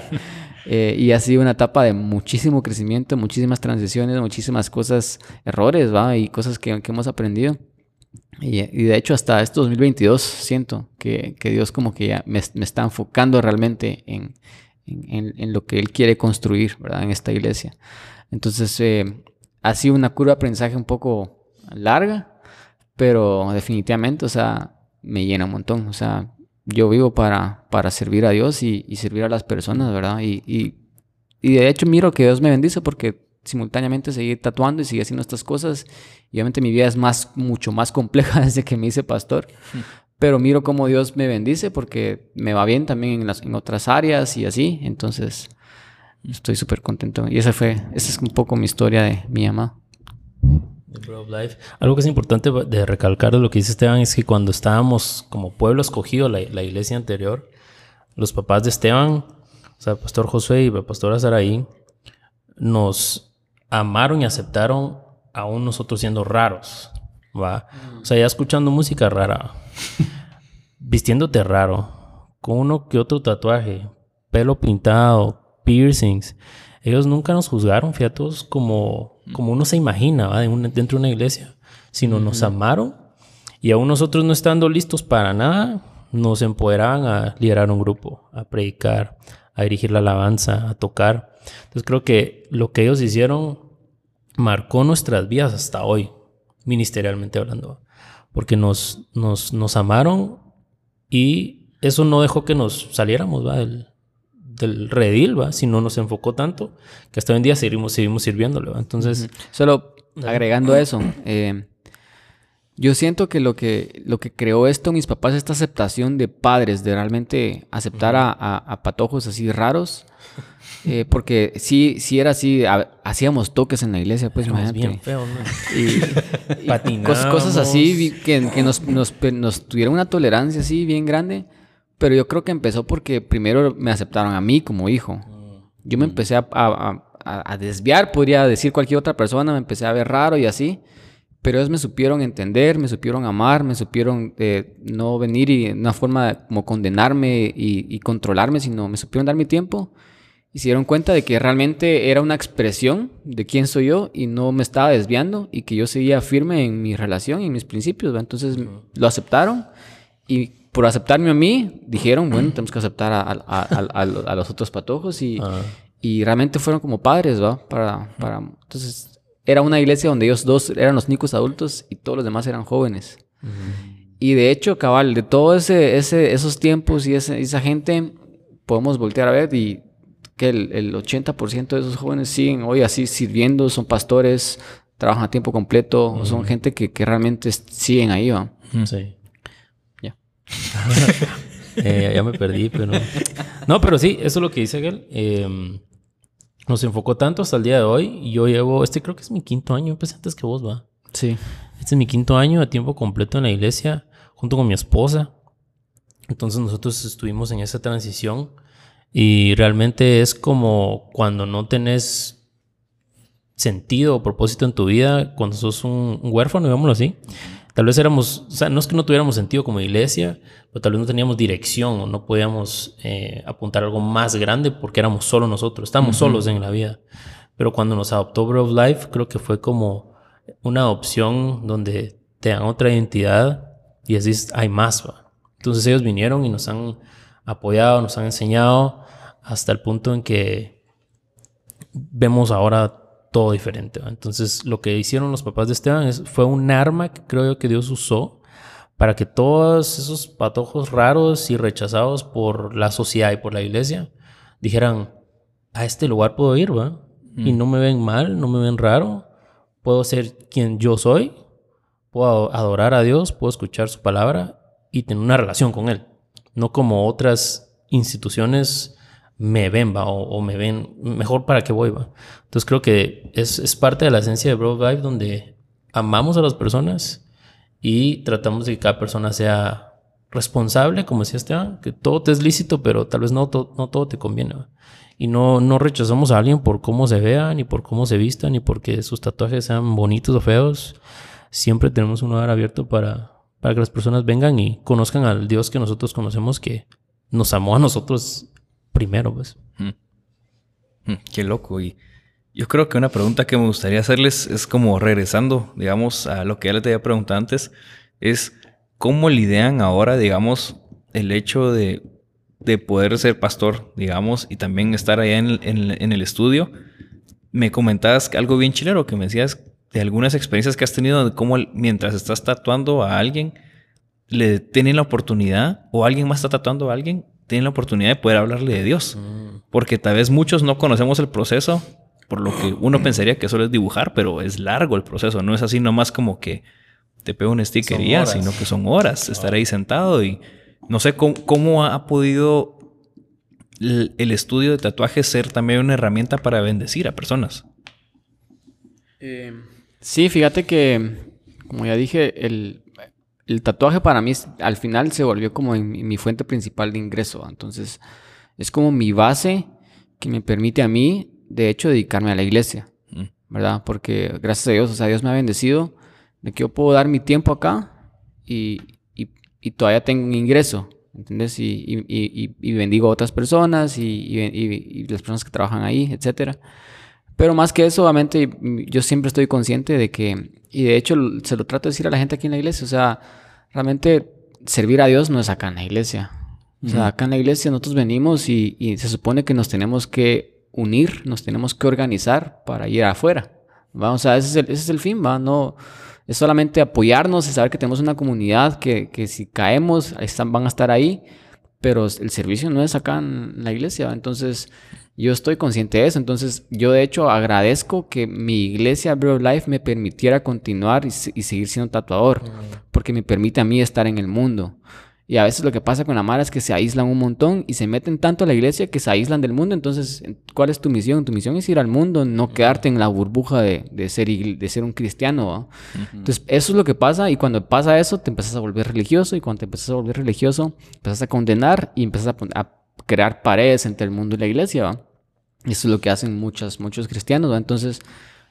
Eh, y ha sido una etapa de muchísimo crecimiento, muchísimas transiciones, muchísimas cosas, errores, ¿va? Y cosas que, que hemos aprendido. Y, y de hecho hasta este 2022 siento que, que Dios como que ya me, me está enfocando realmente en, en, en- lo que Él quiere construir, ¿verdad? En esta iglesia. Entonces eh, ha sido una curva de aprendizaje un poco larga, pero definitivamente, o sea, me llena un montón. O sea, yo vivo para, para servir a Dios y, servir a las personas, ¿verdad? Y, y, y de hecho miro que Dios me bendice porque simultáneamente seguí tatuando y seguí haciendo estas cosas. Y obviamente mi vida es más, mucho más compleja <laughs> desde que me hice pastor. Pero miro cómo Dios me bendice porque me va bien también en, las, en otras áreas y así. Entonces, estoy súper contento. Y esa fue, esa es un poco mi historia de mi mamá. Bread of Life. Algo que es importante de recalcar de lo que dice Esteban es que cuando estábamos como pueblo escogido, la, la iglesia anterior, los papás de Esteban, o sea, el pastor Josué y la pastora Saraí, nos amaron y aceptaron aún nosotros siendo raros. ¿va? O sea, ya escuchando música rara, <laughs> vistiéndote raro, con uno que otro tatuaje, pelo pintado, piercings. Ellos nunca nos juzgaron, fiatos, como, como uno se imagina ¿va? Dentro de una iglesia, sino nos amaron y aún nosotros no estando listos para nada, nos empoderaban a liderar un grupo, a predicar, a dirigir la alabanza, a tocar. Entonces creo que lo que ellos hicieron marcó nuestras vidas hasta hoy, ministerialmente hablando, porque nos, nos, nos amaron y eso no dejó que nos saliéramos ¿va? Del, del redil, ¿va? sino nos enfocó tanto que hasta hoy en día seguimos, seguimos sirviéndole. ¿va? Entonces, Solo agregando eso, eh, yo siento que lo que lo que creó esto mis papás, esta aceptación de padres, de realmente aceptar a, a- a patojos así raros, eh, porque sí, sí era así, ha- hacíamos toques en la iglesia, pues imagínate. bien feos, ¿no? Y, y cosas así que, que nos, nos, nos tuvieron una tolerancia así bien grande, pero yo creo que empezó porque primero me aceptaron a mí como hijo. Yo me empecé a, a- a- a, desviar, podría decir cualquier otra persona, me empecé a ver raro y así. Pero ellos me supieron entender, me supieron amar, me supieron eh, no venir y una forma de como condenarme y, controlarme, sino me supieron dar mi tiempo y se dieron cuenta de que realmente era una expresión de quién soy yo y no me estaba desviando y que yo seguía firme en mi relación y en mis principios. Entonces lo aceptaron y por aceptarme a mí, dijeron, bueno, tenemos que aceptar a, los otros patojos y, ah. y, realmente fueron como padres, ¿va? Para, para, entonces, era una iglesia donde ellos dos eran los únicos adultos y todos los demás eran jóvenes. Y de hecho, cabal, de todos ese, ese, esos tiempos y esa gente, podemos voltear a ver y que el, el 80% de esos jóvenes siguen hoy así sirviendo, son pastores, trabajan a tiempo completo, son gente que, que, realmente siguen ahí, ¿va? Sí. <laughs> Eh, ya me perdí, pero... No, pero sí, eso es lo que dice él. Em, nos enfocó tanto hasta el día de hoy. Y yo llevo, este creo que es mi quinto año, empecé antes que vos, va. Sí. Este es mi quinto año a tiempo completo en la iglesia, junto con mi esposa. Entonces nosotros estuvimos en esa transición y realmente es como cuando no tenés sentido o propósito en tu vida, cuando sos un, un huérfano, digámoslo así. Tal vez éramos, o sea, no es que no tuviéramos sentido como iglesia, pero tal vez no teníamos dirección o no podíamos eh, apuntar algo más grande porque éramos solo nosotros, estábamos solos en la vida. Pero cuando nos adoptó Bro of Life, creo que fue como una opción donde te dan otra identidad y así hay más. Entonces ellos vinieron y nos han apoyado, nos han enseñado hasta el punto en que vemos ahora todo diferente. Entonces, lo que hicieron los papás de Esteban fue un arma que creo yo que Dios usó para que todos esos patojos raros y rechazados por la sociedad y por la iglesia dijeran, a este lugar puedo ir, ¿va? Y mm. no me ven mal, no me ven raro, puedo ser quien yo soy, puedo adorar a Dios, puedo escuchar su palabra y tener una relación con Él, no como otras instituciones me ven, va, o, me ven mejor para qué voy, va. Entonces creo que es, es parte de la esencia de Bro Vibe donde amamos a las personas y tratamos de que cada persona sea responsable, como decía Esteban, que todo te es lícito, pero tal vez no, no todo te conviene. Y no, no rechazamos a alguien por cómo se vea, ni por cómo se vista, ni porque sus tatuajes sean bonitos o feos. Siempre tenemos un lugar abierto para, para que las personas vengan y conozcan al Dios que nosotros conocemos, que nos amó a nosotros primero, pues. Mm. Mm, qué loco. Y yo creo que una pregunta que me gustaría hacerles es como regresando, digamos, a lo que ya les había preguntado antes, es cómo lidian ahora, digamos, el hecho de, de poder ser pastor, digamos, y también estar allá en el, en, el estudio. Me comentabas algo bien chilero, que me decías de algunas experiencias que has tenido de cómo mientras estás tatuando a alguien, le tienen la oportunidad, o alguien más está tatuando a alguien, tienen la oportunidad de poder hablarle de Dios. Mm. Porque tal vez muchos no conocemos el proceso, por lo que uno pensaría que solo es dibujar, pero es largo el proceso. No es así nomás como que te pego un sticker y ya, sino que son horas estar ahí sentado y no sé cómo, ha podido el, estudio de tatuajes ser también una herramienta para bendecir a personas. Eh, sí, fíjate que, como ya dije, el, el tatuaje para mí al final se volvió como mi, fuente principal de ingreso. Entonces, es como mi base que me permite a mí, de hecho, dedicarme a la iglesia, mm. ¿verdad? Porque gracias a Dios, o sea, Dios me ha bendecido de que yo puedo dar mi tiempo acá y, todavía tengo un ingreso, ¿entendés? Y, bendigo a otras personas y, las personas que trabajan ahí, etcétera. Pero más que eso, obviamente, yo siempre estoy consciente de que, y de hecho se lo trato de decir a la gente aquí en la iglesia, o sea, realmente servir a Dios no es acá en la iglesia. O sea, acá en la iglesia nosotros venimos y, se supone que nos tenemos que unir, nos tenemos que organizar para ir afuera. ¿va? O sea, ese es el, ese es el fin, ¿va? No, es solamente apoyarnos y saber que tenemos una comunidad que, que si caemos están, van a estar ahí, pero el servicio no es acá en la iglesia. Entonces, yo estoy consciente de eso. Entonces, yo de hecho agradezco que mi iglesia, Brew Life, me permitiera continuar y, seguir siendo tatuador, porque me permite a mí estar en el mundo. Y a veces lo que pasa con la Mara es que se aíslan un montón y se meten tanto a la iglesia que se aíslan del mundo. Entonces, ¿cuál es tu misión? Tu misión es ir al mundo, no quedarte en la burbuja de, de ser, de ser un cristiano. Entonces, eso es lo que pasa y cuando pasa eso, te empiezas a volver religioso y cuando te empiezas a volver religioso, empiezas a condenar y empiezas a, a crear paredes entre el mundo y la iglesia. Eso es lo que hacen muchos, muchos cristianos. Entonces,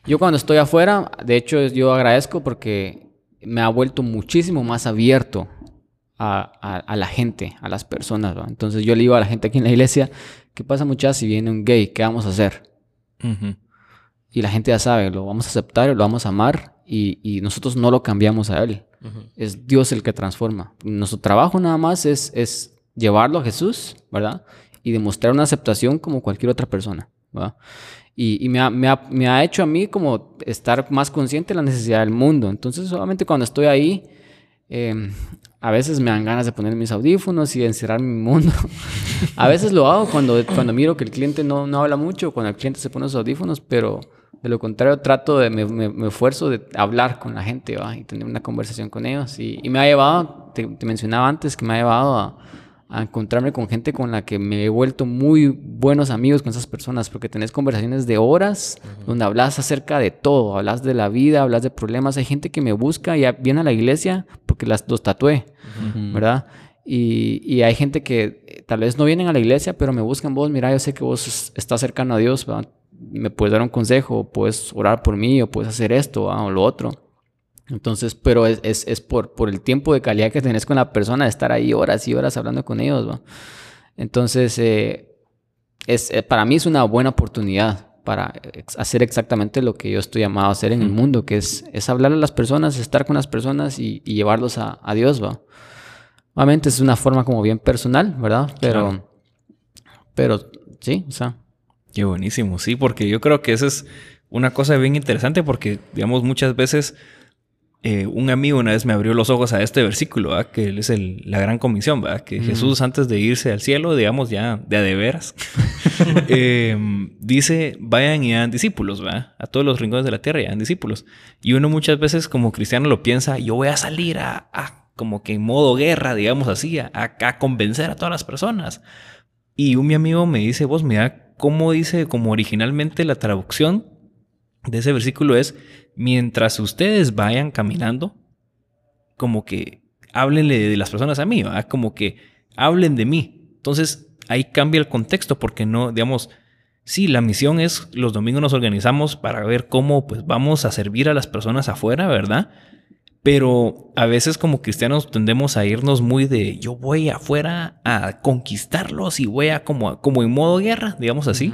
yo cuando estoy afuera, de hecho, yo agradezco porque me ha vuelto muchísimo más abierto a, a- a la gente, a las personas. Entonces, yo le digo a la gente aquí en la iglesia, ¿qué pasa muchachos si viene un gay? ¿Qué vamos a hacer? Y la gente ya sabe, lo vamos a aceptar, lo vamos a amar y, y nosotros no lo cambiamos a él. Es Dios el que transforma. Nuestro trabajo nada más es, es llevarlo a Jesús, ¿verdad? Y demostrar una aceptación como cualquier otra persona, ¿verdad? Y, y me, ha, me ha- me ha hecho a mí como estar más consciente de la necesidad del mundo. Entonces, solamente cuando estoy ahí, eh, a veces me dan ganas de poner mis audífonos y de encerrar mi mundo. <laughs> a veces lo hago cuando, cuando miro que el cliente no, no habla mucho, cuando el cliente se pone los audífonos, pero de lo contrario trato de, me, me- me esfuerzo de hablar con la gente ¿va? y tener una conversación con ellos. Y, y me ha llevado, te, te mencionaba antes, que me ha llevado a, a encontrarme con gente con la que me he vuelto muy buenos amigos con esas personas, porque tenés conversaciones de horas donde hablas acerca de todo, hablas de la vida, hablas de problemas. Hay gente que me busca y viene a la iglesia porque las, los tatué, ¿verdad? Y, y hay gente que eh, tal vez no vienen a la iglesia, pero me buscan vos, mira, yo sé que vos es- estás cercano a Dios, ¿verdad? me puedes dar un consejo, puedes orar por mí, o puedes hacer esto ¿verdad? o lo otro. Entonces, pero es, es, es por, por el tiempo de calidad que tenés con la persona, de estar ahí horas y horas hablando con ellos. ¿va? Entonces, eh, es, eh, para mí es una buena oportunidad para ex- hacer exactamente lo que yo estoy llamado a hacer en el mundo, que es, es hablar a las personas, estar con las personas y, y llevarlos a, a Dios. ¿va? Obviamente es una forma como bien personal, ¿verdad? Pero, pero sí, o sea, Qué buenísimo, sí, porque yo creo que esa es una cosa bien interesante porque, digamos, muchas veces eh, un amigo una vez me abrió los ojos a este versículo, ¿verdad? que es el- la gran comisión, ¿verdad? que Jesús antes de irse al cielo, digamos ya de a de veras, <laughs> eh, dice, vayan y hagan discípulos, ¿verdad? a todos los rincones de la tierra y hagan discípulos. Y uno muchas veces como cristiano lo piensa, yo voy a salir a, a como que en modo guerra, digamos así, a, a convencer a todas las personas. Y un mi amigo me dice, vos mira cómo dice, como originalmente la traducción de ese versículo es, mientras ustedes vayan caminando, como que háblenle de las personas a mí, ¿verdad? como que hablen de mí. Entonces ahí cambia el contexto porque no, digamos, sí, la misión es, los domingos nos organizamos para ver cómo pues vamos a servir a las personas afuera, ¿verdad? Pero a veces como cristianos tendemos a irnos muy de yo voy afuera a conquistarlos y voy a como, como en modo guerra, digamos así.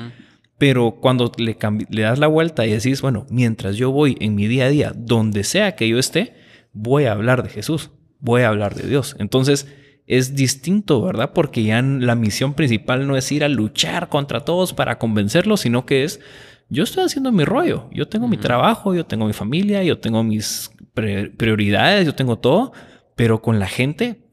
Pero cuando le, le das la vuelta y decís, bueno, mientras yo voy en mi día a día, donde sea que yo esté, voy a hablar de Jesús, voy a hablar de Dios. Entonces es distinto, ¿verdad? Porque ya la misión principal no es ir a luchar contra todos para convencerlos, sino que es, yo estoy haciendo mi rollo, yo tengo mi trabajo, yo tengo mi familia, yo tengo mis prioridades, yo tengo todo, pero con la gente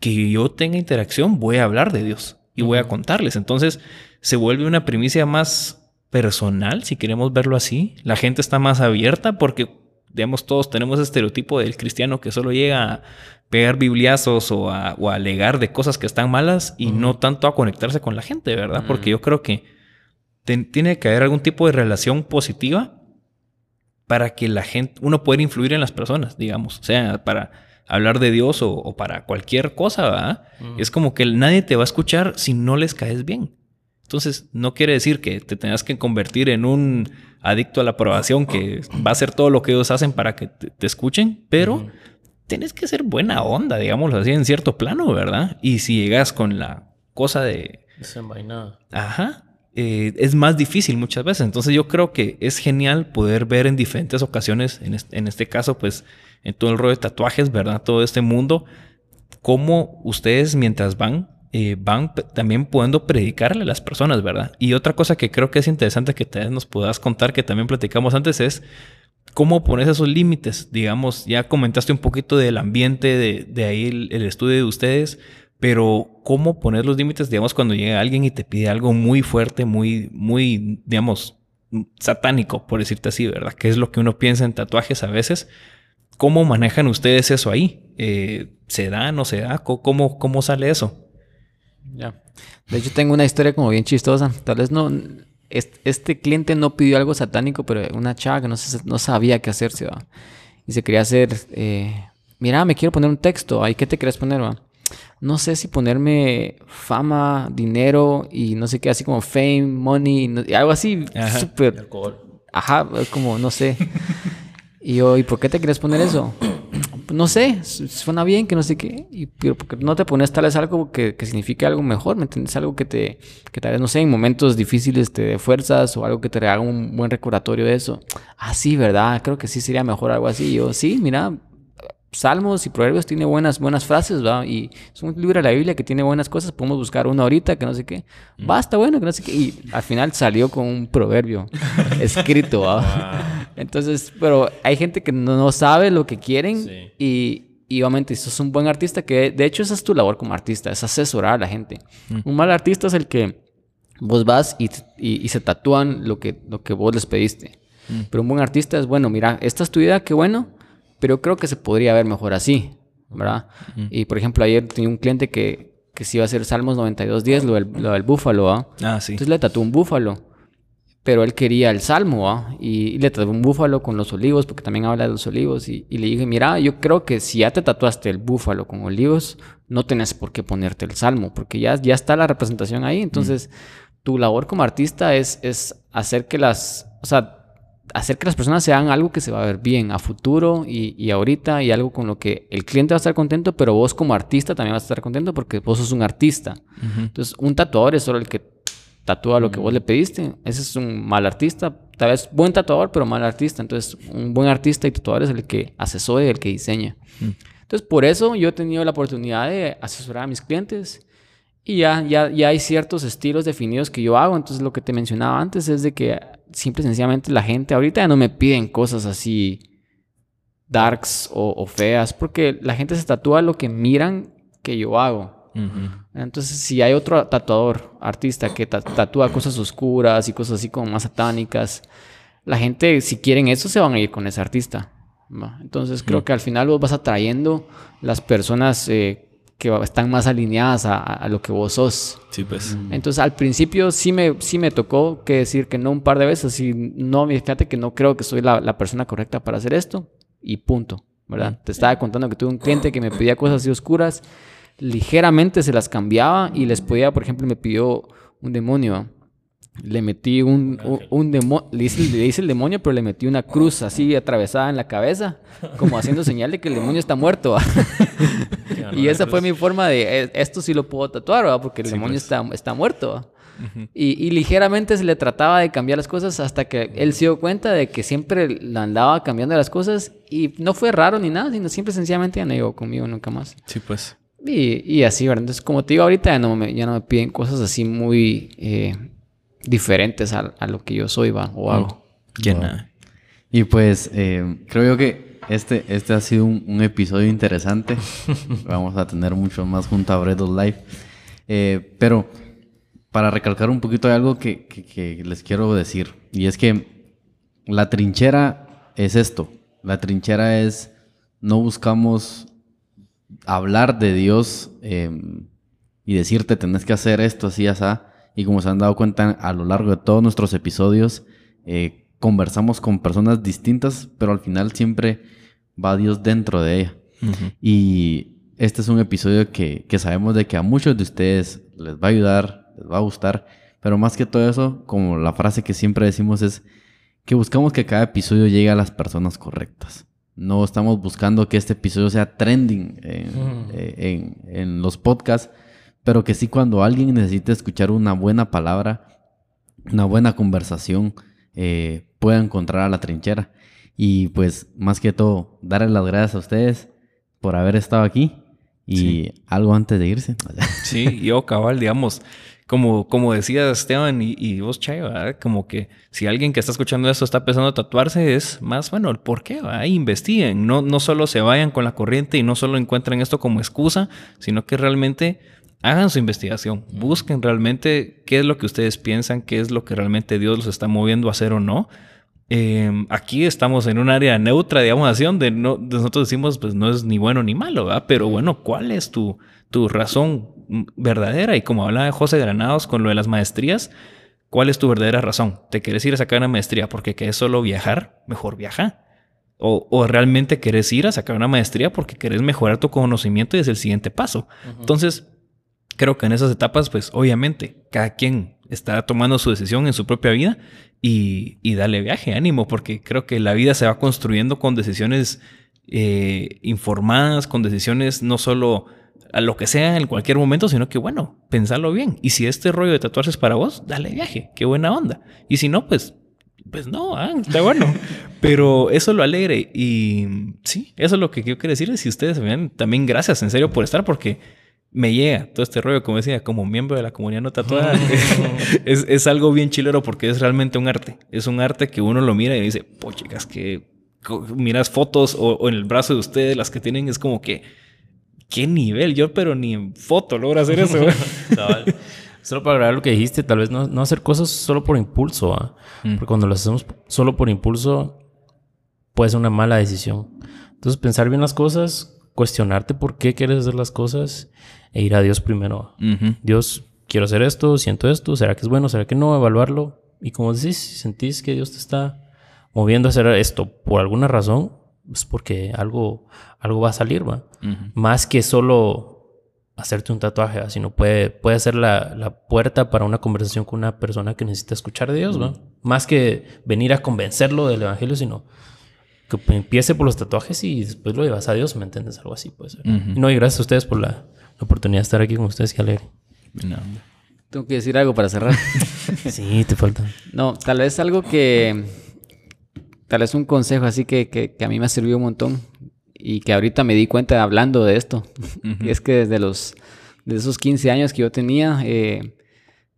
que yo tenga interacción, voy a hablar de Dios y voy a contarles. Entonces se vuelve una primicia más personal, si queremos verlo así. La gente está más abierta porque, digamos, todos tenemos ese estereotipo del cristiano que solo llega a pegar bibliazos o a, o a alegar de cosas que están malas y no tanto a conectarse con la gente, ¿verdad? Porque yo creo que ten- tiene que haber algún tipo de relación positiva para que la gente, uno pueda influir en las personas, digamos, o sea, para hablar de Dios o, o para cualquier cosa, ¿verdad? Es como que nadie te va a escuchar si no les caes bien. Entonces, no quiere decir que te tengas que convertir en un adicto a la aprobación que va a hacer todo lo que ellos hacen para que te, te escuchen, pero tienes que ser buena onda, digámoslo así, en cierto plano, ¿verdad? Y si llegas con la cosa de, Desenvainada. Ajá. Eh, es más difícil muchas veces. Entonces yo creo que es genial poder ver en diferentes ocasiones, en este, en este caso, pues en todo el rollo de tatuajes, ¿verdad? Todo este mundo, cómo ustedes mientras van, eh, van también pudiendo predicarle a las personas, ¿verdad? Y otra cosa que creo que es interesante que tal vez nos puedas contar, que también platicamos antes, es cómo pones esos límites. Digamos, ya comentaste un poquito del ambiente, de, ahí el, estudio de ustedes, pero cómo poner los límites, digamos, cuando llega alguien y te pide algo muy fuerte, muy, muy, digamos, satánico, por decirte así, ¿verdad? Que es lo que uno piensa en tatuajes a veces. ¿Cómo manejan ustedes eso ahí? Eh, ¿Se da, no se da? ¿Cómo- ¿Cómo, cómo sale eso? Ya. De hecho, tengo una historia como bien chistosa. Tal vez no. est- Este cliente no pidió algo satánico, pero una chava que no, se- no sabía qué hacerse, ¿va? Y se quería hacer. eh, Mira, me quiero poner un texto. ¿Ahí qué te quieres poner, va? no sé si ponerme fama, dinero y no sé qué, así como fame, money, no- algo así, Ajá. súper, Alcohol. ajá, como no sé. <laughs> y yo, ¿y por qué te quieres poner eso? Pues no sé, su- suena bien, que no sé qué, y, pero porque no te pones tal vez algo que, que signifique algo mejor, ¿me entiendes? Algo que te, que tal vez, no sé, en momentos difíciles te dé fuerzas o algo que te haga un buen recordatorio de eso. Ah, sí, ¿verdad? Creo que sí sería mejor algo así. Y yo, sí, mira, Salmos y Proverbios tiene buenas, buenas frases, ¿va? Y es un libro de la Biblia que tiene buenas cosas. Podemos buscar una ahorita que no sé qué. Va, está bueno, que no sé qué. Y al final salió con un proverbio <laughs> escrito, ¿va? Entonces, pero hay gente que no, sabe lo que quieren Sí. y, y obviamente si sos un buen artista, que de hecho esa es tu labor como artista, es asesorar a la gente. Un mal artista es el que vos vas y, y- y se tatúan lo que, lo que vos les pediste. Pero un buen artista es, bueno, mira, esta es tu idea, qué bueno, pero creo que se podría ver mejor así, ¿verdad? Y por ejemplo, ayer tenía un cliente que, que se iba a hacer Salmos 92.10, lo del, lo del búfalo, ¿ah? Ah, sí. Entonces le tatuó un búfalo. Pero él quería el salmo, ¿ah? Y, y le tatuó un búfalo con los olivos, porque también habla de los olivos. Y, y le dije, mira, yo creo que si ya te tatuaste el búfalo con olivos, no tenés por qué ponerte el salmo, porque ya, ya está la representación ahí. Entonces, tu labor como artista es, es hacer que las, o sea, hacer que las personas sean algo que se va a ver bien a futuro y, y ahorita y algo con lo que el cliente va a estar contento, pero vos como artista también vas a estar contento porque vos sos un artista. Entonces, un tatuador es solo el que tatúa lo que vos le pediste. Ese es un mal artista. Tal vez buen tatuador, pero mal artista. Entonces, un buen artista y tatuador es el que asesora y el que diseña. Entonces, por eso yo he tenido la oportunidad de asesorar a mis clientes. Y ya, ya, ya hay ciertos estilos definidos que yo hago. Entonces, lo que te mencionaba antes es de que simple y sencillamente la gente ahorita ya no me piden cosas así darks o, o feas, porque la gente se tatúa lo que miran que yo hago. Ujú. Entonces, si hay otro tatuador, artista, que ta- tatúa cosas oscuras y cosas así como más satánicas, la gente, si quieren eso, se van a ir con ese artista. ¿va? Entonces, creo que al final vos vas atrayendo las personas eh, que están más alineadas a, a lo que vos sos. Sí, pues. Entonces, al principio sí me, sí me tocó que decir que no un par de veces. Y no, fíjate que no creo que soy la, la persona correcta para hacer esto. Y punto, ¿verdad? Te estaba contando que tuve un cliente que me pedía cosas así oscuras. Ligeramente se las cambiaba y les podía, por ejemplo, me pidió un demonio. Le metí un, un, demonio, le hice, le hice el demonio, pero le metí una cruz así atravesada en la cabeza, como <laughs> haciendo señal de que el demonio está muerto. <laughs> y esa fue mi forma de, "Eh, esto sí lo puedo tatuar, ¿verdad? porque el demonio pues. está, está muerto. y, y ligeramente se le trataba de cambiar las cosas hasta que él se dio cuenta de que siempre la andaba cambiando las cosas y no fue raro ni nada, sino simple y sencillamente ya no llegó conmigo nunca más. Sí, pues. Y, y así, ¿verdad? Entonces, como te digo, ahorita ya no me, ya no me piden cosas así muy eh, diferentes a, a lo que yo soy, va, o hago. Que Wow. nada. Y pues eh, creo yo que este, este ha sido un, un episodio interesante. <laughs> Vamos a tener mucho más junto a Bredos Live. Eh, pero para recalcar un poquito de algo que, que- que les quiero decir. Y es que la trinchera es esto. La trinchera es no buscamos hablar de Dios eh, y decirte tenés que hacer esto así, así. Y como se han dado cuenta a lo largo de todos nuestros episodios, eh, conversamos con personas distintas, pero al final siempre va Dios dentro de ella. Y este es un episodio que, que sabemos de que a muchos de ustedes les va a ayudar, les va a gustar, pero más que todo eso, como la frase que siempre decimos es que buscamos que cada episodio llegue a las personas correctas. No estamos buscando que este episodio sea trending en, Mm. eh, en- en los podcasts, pero que sí cuando alguien necesite escuchar una buena palabra, una buena conversación, eh, pueda encontrar a la trinchera. Y pues más que todo, darles las gracias a ustedes por haber estado aquí. Y Sí. algo antes de irse. <laughs> Sí, yo cabal, digamos, como, como decía Esteban y, vos, Chay, ¿verdad? como que si alguien que está escuchando esto está pensando a tatuarse, es más, bueno, el por qué, ¿verdad? investiguen, no, no solo se vayan con la corriente y no solo encuentren esto como excusa, sino que realmente hagan su investigación, busquen realmente qué es lo que ustedes piensan, qué es lo que realmente Dios los está moviendo a hacer o no. Eh, aquí estamos en un área neutra, digamos así, donde no, nosotros decimos, pues no es ni bueno ni malo, ¿verdad? Pero bueno, ¿cuál es tu, tu razón verdadera? Y como hablaba José Granados con lo de las maestrías, ¿cuál es tu verdadera razón? ¿Te quieres ir a sacar una maestría porque querés solo viajar? Mejor viaja. O, o, realmente querés ir a sacar una maestría porque querés mejorar tu conocimiento y es el siguiente paso. Entonces, creo que en esas etapas, pues obviamente, cada quien está tomando su decisión en su propia vida y, y dale viaje, ánimo, porque creo que la vida se va construyendo con decisiones eh, informadas, con decisiones no solo a lo que sea en cualquier momento, sino que bueno, pensarlo bien. Y si este rollo de tatuarse es para vos, dale viaje, qué buena onda. Y si no, pues, pues no, ah, está bueno. <laughs> Pero eso lo alegre. Y sí, eso es lo que quiero decirles. Si ustedes ven, también gracias en serio por estar, porque me llega todo este rollo, como decía, como miembro de la comunidad no tatuada. <laughs> <laughs> es, es, algo bien chilero porque es realmente un arte. Es un arte que uno lo mira y dice, pues chicas, que miras fotos o, en el brazo de ustedes, las que tienen, es como que, ¿qué nivel? Yo, pero ni en foto logro hacer eso. <laughs> Solo para agregar lo que dijiste, tal vez no, no hacer cosas solo por impulso, ¿ah? porque cuando lo hacemos solo por impulso, puede ser una mala decisión. Entonces, pensar bien las cosas, cuestionarte por qué quieres hacer las cosas e ir a Dios primero. Dios, quiero hacer esto, siento esto, ¿será que es bueno? ¿Será que no? Evaluarlo. Y como decís, si sentís que Dios te está moviendo a hacer esto por alguna razón, es porque algo, algo va a salir, ¿va? Más que solo hacerte un tatuaje, sino puede, puede ser la, la, puerta para una conversación con una persona que necesita escuchar de Dios, ¿va? Más que venir a convencerlo del Evangelio, sino que empiece por los tatuajes y después lo llevas a Dios, ¿me entiendes? Algo así puede ser. No, y gracias a ustedes por la, la, oportunidad de estar aquí con ustedes, que alegre. No. Tengo que decir algo para cerrar. <laughs> sí, te falta. No, tal vez algo que tal vez un consejo así que, que, a mí me ha servido un montón y que ahorita me di cuenta hablando de esto. <laughs> es que desde los de esos 15 años que yo tenía, eh,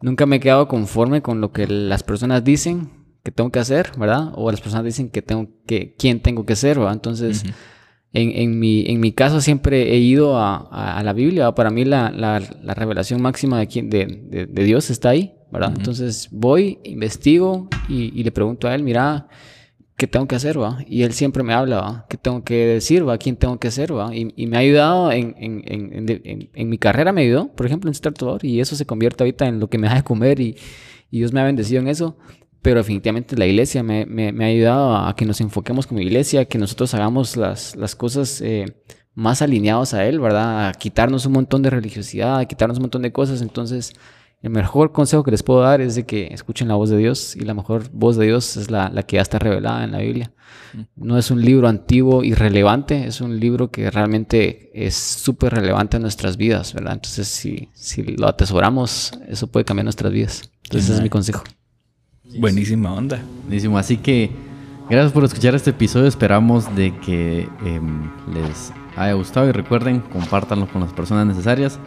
nunca me he quedado conforme con lo que las personas dicen que tengo que hacer, ¿verdad? O las personas dicen que tengo que, quién tengo que ser, ¿verdad? Entonces, en, en, mi, en mi caso siempre he ido a, a, la Biblia. Para mí la, la, la revelación máxima de, de, de, Dios está ahí, ¿verdad? Entonces voy, investigo y, y le pregunto a él, mira, qué tengo que hacer, ¿va? Y él siempre me habla, ¿va? ¿Qué tengo que decir, ¿va? ¿Quién tengo que ser, ¿va? Y, y me ha ayudado en, en, en, en, mi carrera, me ayudó, por ejemplo, en tatuador, y eso se convierte ahorita en lo que me da de comer y, y Dios me ha bendecido en eso. Pero definitivamente la iglesia me, me, me, ha ayudado a que nos enfoquemos como iglesia, que nosotros hagamos las, las cosas eh, más alineados a Él, ¿verdad? A quitarnos un montón de religiosidad, a quitarnos un montón de cosas. Entonces, el mejor consejo que les puedo dar es de que escuchen la voz de Dios y la mejor voz de Dios es la, la que ya está revelada en la Biblia. No es un libro antiguo y relevante, es un libro que realmente es súper relevante en nuestras vidas, ¿verdad? Entonces, si, si lo atesoramos, eso puede cambiar nuestras vidas. Entonces, ese es mi consejo. Buenísima onda. Buenísimo. Así que gracias por escuchar este episodio. Esperamos de que em, les haya gustado y recuerden, compártanlo con las personas necesarias.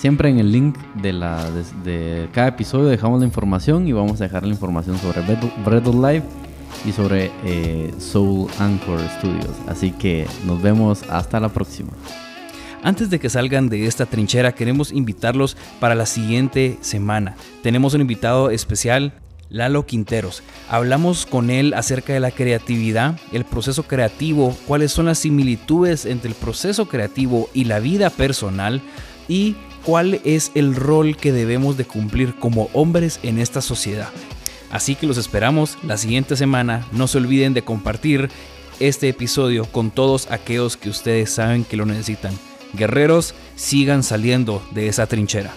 Siempre en el link de, la, de, cada episodio dejamos la información y vamos a dejar la información sobre Bread Live y sobre eh, Soul Anchor Studios. Así que nos vemos hasta la próxima. Antes de que salgan de esta trinchera, queremos invitarlos para la siguiente semana. Tenemos un invitado especial, Lalo Quinteros. Hablamos con él acerca de la creatividad, el proceso creativo, cuáles son las similitudes entre el proceso creativo y la vida personal y cuál es el rol que debemos de cumplir como hombres en esta sociedad. Así que los esperamos la siguiente semana. No se olviden de compartir este episodio con todos aquellos que ustedes saben que lo necesitan. Guerreros, sigan saliendo de esa trinchera.